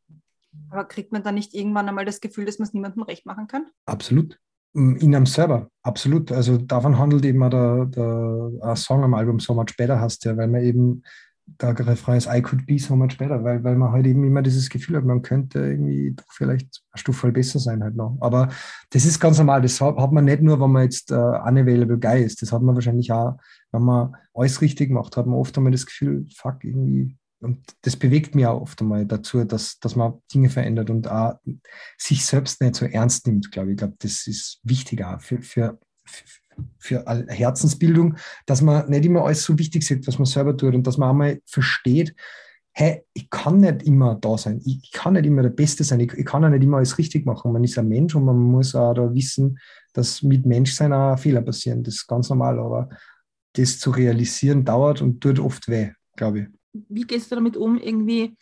Aber kriegt man dann nicht irgendwann einmal das Gefühl, dass man es niemandem recht machen kann? Absolut. In einem Server, absolut. Also davon handelt eben auch der, der Song am Album So Much Better hast, ja, weil man eben der Refrain ist I could be so much better, weil, weil man halt eben immer dieses Gefühl hat, man könnte irgendwie doch vielleicht eine Stufe besser sein halt noch. Aber das ist ganz normal, das hat man nicht nur, wenn man jetzt uh, unavailable guy ist, das hat man wahrscheinlich auch, wenn man alles richtig macht, hat man oft einmal das Gefühl, fuck, irgendwie und das bewegt mich auch oft einmal dazu, dass, dass man Dinge verändert und auch sich selbst nicht so ernst nimmt, glaube ich. Ich glaube, das ist wichtiger für, für, für Herzensbildung, dass man nicht immer alles so wichtig sieht, was man selber tut und dass man einmal versteht, hey, ich kann nicht immer da sein, ich, kann nicht immer der Beste sein, ich, ich, kann auch nicht immer alles richtig machen. Man ist ein Mensch und man muss auch da wissen, dass mit Menschsein auch Fehler passieren. Das ist ganz normal, aber das zu realisieren dauert und tut oft weh, glaube ich. Wie gehst du damit um, irgendwie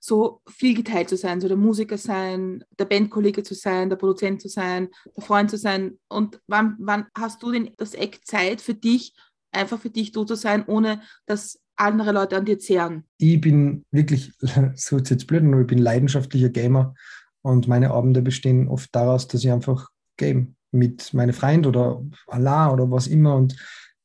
so viel geteilt zu sein, so der Musiker sein, der Bandkollege zu sein, der Produzent zu sein, der Freund zu sein? Und wann, wann hast du denn das Eck Zeit für dich, einfach für dich du zu sein, ohne dass andere Leute an dir zehren? Ich bin wirklich, so ist jetzt blöd, aber ich bin leidenschaftlicher Gamer und meine Abende bestehen oft daraus, dass ich einfach game mit meinen Freunden oder Allah oder was immer und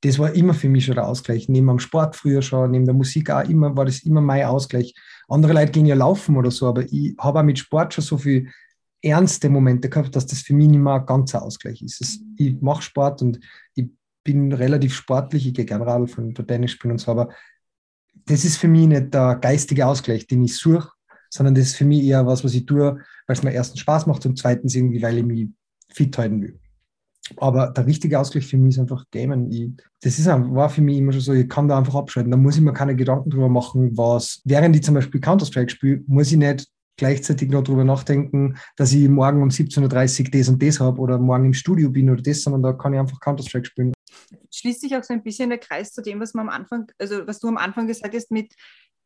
das war immer für mich schon der Ausgleich. Neben dem Sport früher schon, neben der Musik auch immer, war das immer mein Ausgleich. Andere Leute gehen ja laufen oder so, aber ich habe auch mit Sport schon so viel ernste Momente gehabt, dass das für mich nicht mehr ein ganzer Ausgleich ist. Es, ich mache Sport und ich bin relativ sportlich, ich gehe gerne Radl von Tennis spielen und so, aber das ist für mich nicht der geistige Ausgleich, den ich suche, sondern das ist für mich eher was, was ich tue, weil es mir erstens Spaß macht und zweitens irgendwie, weil ich mich fit halten will. Aber der richtige Ausgleich für mich ist einfach Gamen. Ich, das ist, war für mich immer schon so, ich kann da einfach abschalten. Da muss ich mir keine Gedanken drüber machen, was, während ich zum Beispiel Counter-Strike spiele, muss ich nicht gleichzeitig noch drüber nachdenken, dass ich morgen um 17.30 Uhr das und das habe oder morgen im Studio bin oder das, sondern da kann ich einfach Counter-Strike spielen. Schließt sich auch so ein bisschen der Kreis zu dem, was man am Anfang, also was du am Anfang gesagt hast mit,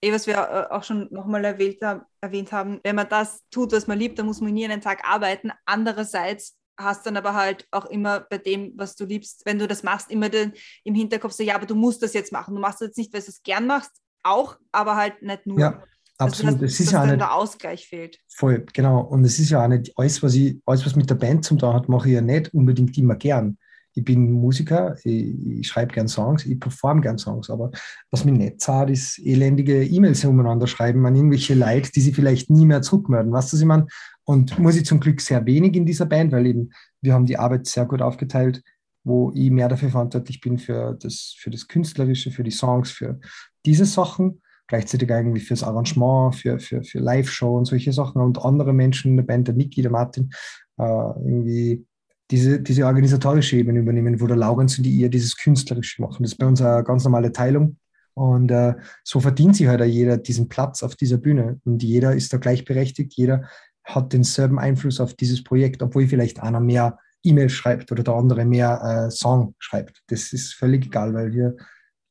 eh, was wir äh, auch schon nochmal erwähnt, erwähnt haben, wenn man das tut, was man liebt, dann muss man nie einen Tag arbeiten. Andererseits hast dann aber halt auch immer bei dem, was du liebst, wenn du das machst, immer den, im Hinterkopf so, ja, aber du musst das jetzt machen. Du machst das jetzt nicht, weil du es gern machst, auch, aber halt nicht nur. Ja, absolut. Also, dass, das ist ja auch nicht, der Ausgleich fehlt. Voll, genau. Und es ist ja auch nicht alles, was ich, alles, was mit der Band zum tun hat, mache ich ja nicht unbedingt immer gern. Ich bin Musiker, ich, ich schreibe gern Songs, ich performe gern Songs, aber was mir nicht zahlt, ist elendige E-Mails umeinander schreiben an irgendwelche Leute, die sie vielleicht nie mehr zurückmelden. Weißt du, was ich meine? Und muss ich zum Glück sehr wenig in dieser Band, weil eben wir haben die Arbeit sehr gut aufgeteilt, wo ich mehr dafür verantwortlich bin für das, für das Künstlerische, für die Songs, für diese Sachen, gleichzeitig irgendwie fürs Arrangement, für, für, für Live-Show und solche Sachen und andere Menschen in der Band, der Niki, der Martin, äh, irgendwie diese, diese organisatorische Ebene übernehmen, wo der Laurenz und die ihr dieses Künstlerische machen. Das ist bei uns eine ganz normale Teilung. Und äh, so verdient sich halt auch jeder diesen Platz auf dieser Bühne. Und jeder ist da gleichberechtigt, jeder hat denselben Einfluss auf dieses Projekt, obwohl vielleicht einer mehr E-Mail schreibt oder der andere mehr äh, Song schreibt. Das ist völlig egal, weil wir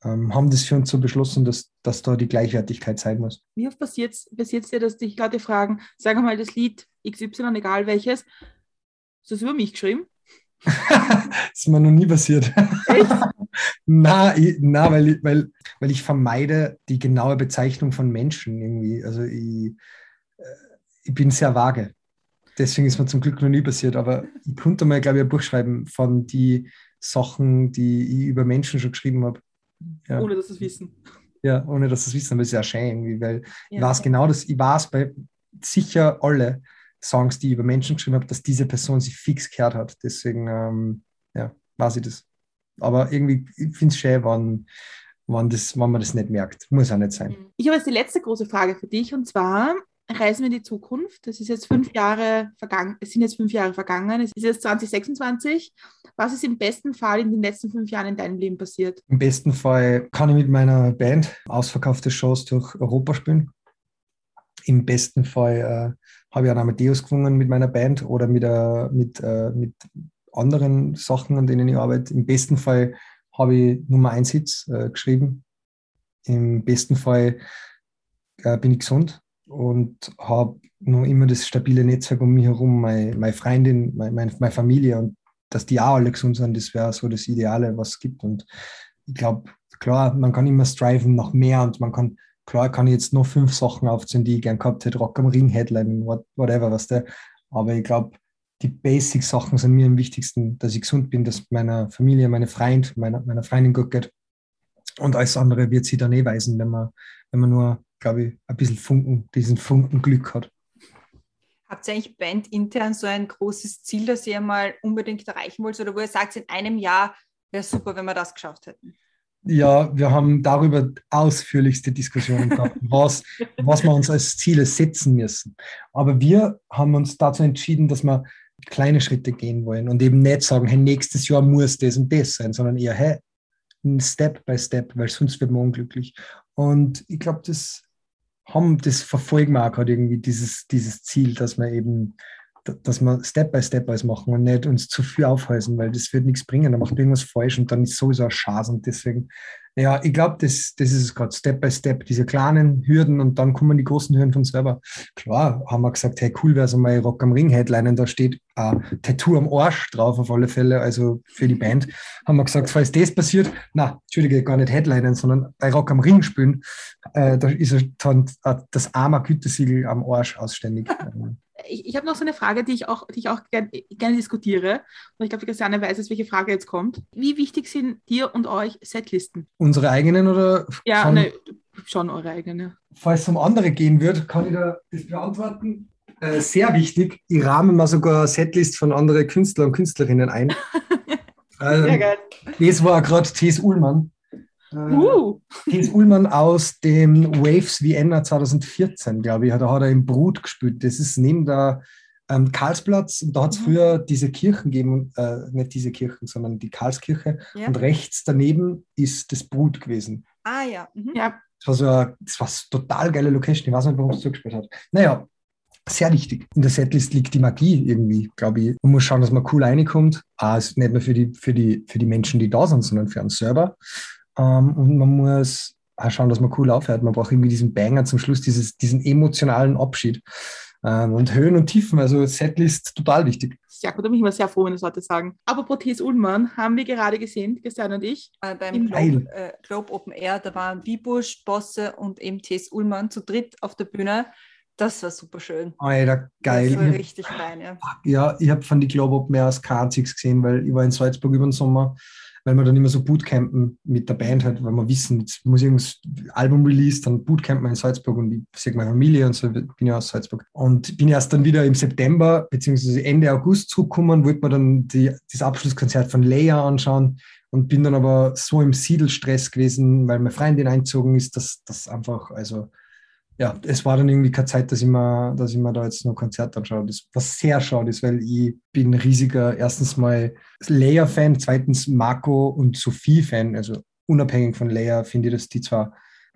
ähm, haben das für uns so beschlossen, dass, dass da die Gleichwertigkeit sein muss. Wie oft passiert es dir, dass dich Leute fragen, sag mal das Lied XY, egal welches, du das über mich geschrieben? das ist mir noch nie passiert. Echt? na, ich, na weil, weil, weil ich vermeide die genaue Bezeichnung von Menschen irgendwie. Also ich, ich bin sehr vage. Deswegen ist mir zum Glück noch nie passiert, aber ich konnte mal, glaube ich, ein Buch schreiben von den Sachen, die ich über Menschen schon geschrieben habe. Ja. Ohne dass sie es wissen. Ja, ohne dass sie es wissen, aber es ist ja schön irgendwie, weil ja. ich weiß genau, dass ich weiß bei sicher alle Songs, die ich über Menschen geschrieben habe, dass diese Person sich fix gehört hat. Deswegen, ähm, ja, weiß ich das. Aber irgendwie, ich finde es schön, wenn, wenn, das, wenn man das nicht merkt. Muss auch nicht sein. Ich habe jetzt die letzte große Frage für dich und zwar, reisen wir in die Zukunft. Es ist jetzt fünf Jahre vergangen, es sind jetzt fünf Jahre vergangen, es ist jetzt 2026. Was ist im besten Fall in den letzten fünf Jahren in deinem Leben passiert? Im besten Fall kann ich mit meiner Band ausverkaufte Shows durch Europa spielen. Im besten Fall äh, habe ich einen Amadeus gewungen mit meiner Band oder mit, äh, mit, äh, mit anderen Sachen, an denen ich arbeite. Im besten Fall habe ich Nummer 1 Hits äh, geschrieben. Im besten Fall äh, bin ich gesund und habe nur immer das stabile Netzwerk um mich herum, meine, meine Freundin, meine, meine, Familie und dass die auch alle gesund sind, das wäre so das Ideale, was es gibt. Und ich glaube, klar, man kann immer striven nach mehr und man kann, klar, kann ich jetzt noch fünf Sachen aufziehen, die ich gern gehabt hätte, Rock am Ring, Headline, whatever, was der. Aber ich glaube, die Basic-Sachen sind mir am wichtigsten, dass ich gesund bin, dass meiner Familie, meine Freund, meiner, meiner Freundin gut geht. Und alles andere wird sie dann eh weisen, wenn man, wenn man nur glaube ich, ein bisschen Funken, diesen Funken Glück hat. Habt ihr eigentlich bandintern so ein großes Ziel, das ihr mal unbedingt erreichen wollt oder wo ihr sagt, in einem Jahr wäre super, wenn wir das geschafft hätten? Ja, wir haben darüber ausführlichste Diskussionen gehabt, was, was wir uns als Ziele setzen müssen. Aber wir haben uns dazu entschieden, dass wir kleine Schritte gehen wollen und eben nicht sagen, hey, nächstes Jahr muss das und das sein, sondern eher, hey, Step by Step, weil sonst wird man unglücklich. Und ich glaube, das haben, das verfolgen wir auch gerade irgendwie dieses, dieses Ziel, dass wir eben dass wir Step by Step alles machen und nicht uns zu viel aufhalten, weil das wird nichts bringen. Dann macht irgendwas falsch und dann ist sowieso ein Schaß. Und deswegen, ja, ich glaube, das, das ist es gerade, Step by Step, diese kleinen Hürden und dann kommen die großen Hürden von selber. Klar, haben wir gesagt, hey, cool wäre so mal Rock am Ring Headline, da steht ein Tattoo am Arsch drauf auf alle Fälle, also für die Band. Haben wir gesagt, falls das passiert, na, Entschuldige, gar nicht Headlinen, sondern bei Rock am Ring spielen, äh, da ist dann das arme Gütesiegel am Arsch ausständig. ich, ich habe noch so eine Frage, die ich auch, die ich auch gerne, gerne diskutiere. Und ich glaube, Christiane weiß jetzt, welche Frage jetzt kommt. Wie wichtig sind dir und euch Setlisten? Unsere eigenen oder? Ja, von, ne, schon eure eigenen. Falls es um andere gehen wird, kann ich da das beantworten. Äh, sehr wichtig. Ich rahme mal sogar Setlist von anderen Künstlern und Künstlerinnen ein. ähm, sehr geil. Das war gerade T.S. Ullmann. Uh. Heinz Ullmann aus dem Waves Vienna 2014, glaube ich, da hat er im Brut gespielt. Das ist neben der ähm, Karlsplatz. Da hat es mhm. früher diese Kirchen gegeben, äh, nicht diese Kirchen, sondern die Karlskirche. Ja. Und rechts daneben ist das Brut gewesen. Ah ja. Mhm. ja. Das war so eine, das war so total geile Location. Ich weiß nicht, warum es zugespielt hat. Naja, sehr wichtig. In der Setlist liegt die Magie irgendwie, glaube ich. Man muss schauen, dass man cool reinkommt. Ah, nicht nur für die, für, die, für die Menschen, die da sind, sondern für uns selber. Ähm, und man muss auch schauen, dass man cool aufhört. Man braucht irgendwie diesen Banger zum Schluss, dieses, diesen emotionalen Abschied. Ähm, und Höhen und Tiefen, also Setlist total wichtig. Ja, gut, da bin ich immer sehr froh, wenn das Leute sagen. Aber Protes Ullmann haben wir gerade gesehen, Christian und ich. Äh, beim Globe, äh, Globe, Open Air, da waren Bibusch, Bosse und eben T.S. Ullmann zu dritt auf der Bühne. Das war super schön. Alter, geil. Das war richtig fein, ja. Ja, ich habe von die Globe Open Air aus K6 gesehen, weil ich war in Salzburg über den Sommer weil wir dann immer so Bootcampen mit der Band halt, weil wir wissen, jetzt muss irgendwas Album release, dann Bootcampen in Salzburg und ich sehe meine Familie und so, bin ja aus Salzburg. Und bin erst dann wieder im September beziehungsweise Ende August zurückgekommen, wollte mir dann die, das Abschlusskonzert von Leia anschauen und bin dann aber so im Siedelstress gewesen, weil meine Freundin einzogen ist, dass das einfach, also ja, es war dann irgendwie keine Zeit, dass ich mir, dass ich mir da jetzt ein Konzert anschaue. Das was sehr schade ist, weil ich bin riesiger, erstens mal Leia-Fan, zweitens Marco und Sophie-Fan. Also unabhängig von Leia finde ich, dass die zwar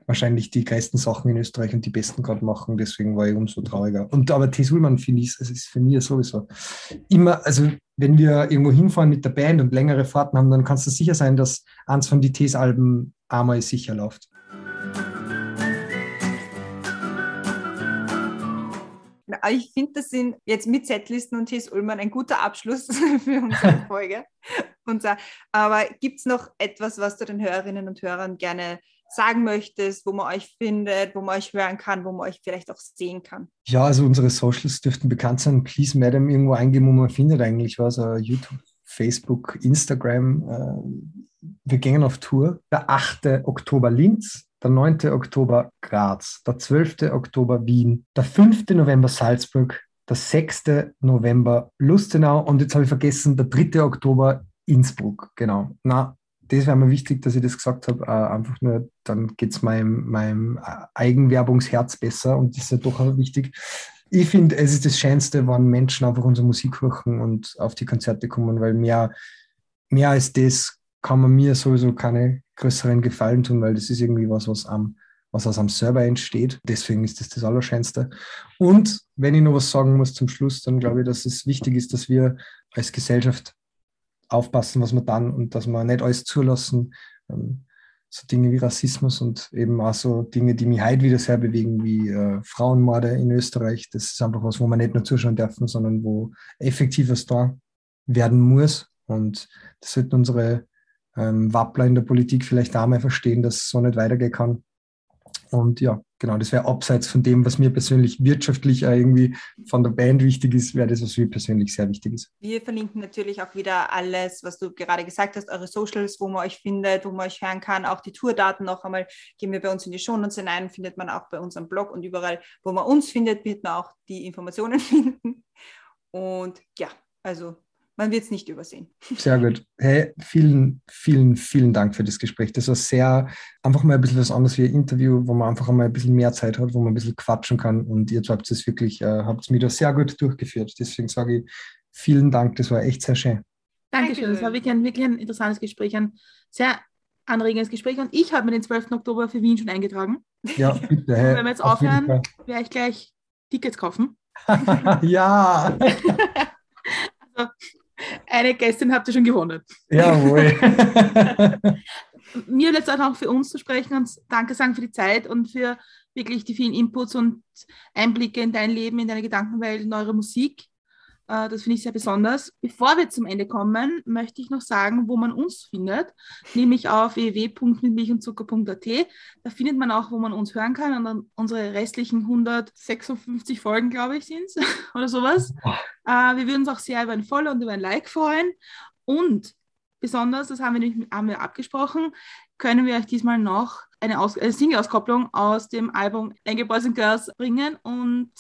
wahrscheinlich die größten Sachen in Österreich und die besten gerade machen, deswegen war ich umso trauriger. Und aber T. Sulman finde ich, es ist für mich sowieso immer, also wenn wir irgendwo hinfahren mit der Band und längere Fahrten haben, dann kannst du sicher sein, dass eins von die Ts-Alben einmal sicher läuft. Ich finde, das sind jetzt mit Setlisten und T.S. Ullmann ein guter Abschluss für unsere Folge. und, aber gibt es noch etwas, was du den Hörerinnen und Hörern gerne sagen möchtest, wo man euch findet, wo man euch hören kann, wo man euch vielleicht auch sehen kann? Ja, also unsere Socials dürften bekannt sein. Please Madam irgendwo eingeben, wo man findet eigentlich was. Uh, YouTube, Facebook, Instagram. Uh, wir gehen auf Tour. Der 8. Oktober Linz, der 9. Oktober Graz, der 12. Oktober Wien, der 5. November Salzburg, der 6. November Lustenau und jetzt habe ich vergessen, der 3. Oktober Innsbruck. Genau. Na, das wäre mir wichtig, dass ich das gesagt habe. Äh, einfach nur, dann geht es meinem, meinem Eigenwerbungsherz besser und das ist ja doch auch wichtig. Ich finde, es ist das Schönste, wenn Menschen einfach unsere Musik hören und auf die Konzerte kommen, weil mehr, mehr als das kann man mir sowieso keine größeren Gefallen tun, weil das ist irgendwie was, was am was aus am Server entsteht. Deswegen ist das das Allerschönste. Und wenn ich noch was sagen muss zum Schluss, dann glaube ich, dass es wichtig ist, dass wir als Gesellschaft aufpassen, was wir dann und dass wir nicht alles zulassen. Ähm, so Dinge wie Rassismus und eben auch so Dinge, die mich heute wieder sehr bewegen, wie äh, Frauenmorde in Österreich. Das ist einfach was, wo man nicht nur zuschauen dürfen, sondern wo effektiv was da werden muss. Und das sollten unsere ähm, Wappler in der Politik vielleicht auch mal verstehen, dass es so nicht weitergehen kann. Und ja, genau, das wäre abseits von dem, was mir persönlich wirtschaftlich irgendwie von der Band wichtig ist, wäre das, was mir persönlich sehr wichtig ist. Wir verlinken natürlich auch wieder alles, was du gerade gesagt hast, eure Socials, wo man euch findet, wo man euch hören kann. Auch die Tourdaten noch einmal gehen wir bei uns in die Shownotes hinein, findet man auch bei unserem Blog und überall, wo man uns findet, wird man auch die Informationen finden. Und ja, also man wird es nicht übersehen. Sehr gut. Hey, vielen, vielen, vielen Dank für das Gespräch. Das war sehr, einfach mal ein bisschen was anderes wie ein Interview, wo man einfach einmal ein bisschen mehr Zeit hat, wo man ein bisschen quatschen kann. Und ihr habt es wirklich, äh, habt es mir da sehr gut durchgeführt. Deswegen sage ich vielen Dank. Das war echt sehr schön. Dankeschön. Das war wirklich ein, wirklich ein interessantes Gespräch, ein sehr anregendes Gespräch. Und ich habe mir den 12. Oktober für Wien schon eingetragen. Ja, bitte. Hey, wenn wir jetzt aufhören, werde ich gleich Tickets kaufen. ja. also, eine Gästin habt ihr schon gewonnen. Jawohl. Mir jetzt auch für uns zu sprechen und Danke sagen für die Zeit und für wirklich die vielen Inputs und Einblicke in dein Leben, in deine Gedankenwelt, in eure Musik. Äh, das finde ich sehr besonders. Bevor wir zum Ende kommen, möchte ich noch sagen, wo man uns findet, nämlich auf www.mitmilchundzucker.at. Da findet man auch, wo man uns hören kann und dann unsere restlichen 156 Folgen, glaube ich, sind es oder sowas. Äh, wir würden uns auch sehr über ein Follow und über ein Like freuen. Und besonders, das haben wir, nicht, haben wir abgesprochen, können wir euch diesmal noch eine, eine Single-Auskopplung aus dem Album Angry Boys and Girls bringen und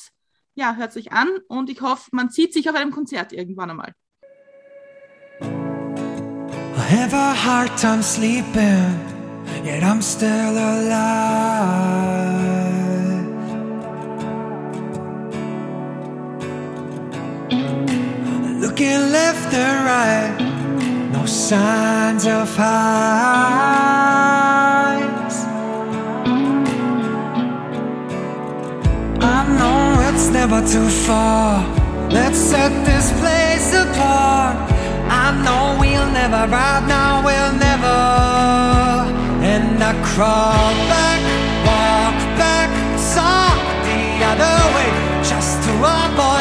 ja, hört sich an und ich hoffe, man sieht sich auf einem Konzert irgendwann einmal. I have a hard time sleeping, yet I'm still alive. Looking left and right, no signs of highs. It's never too far. Let's set this place apart. I know we'll never ride now, we'll never. And I crawl back, walk back, saw the other way, just to avoid.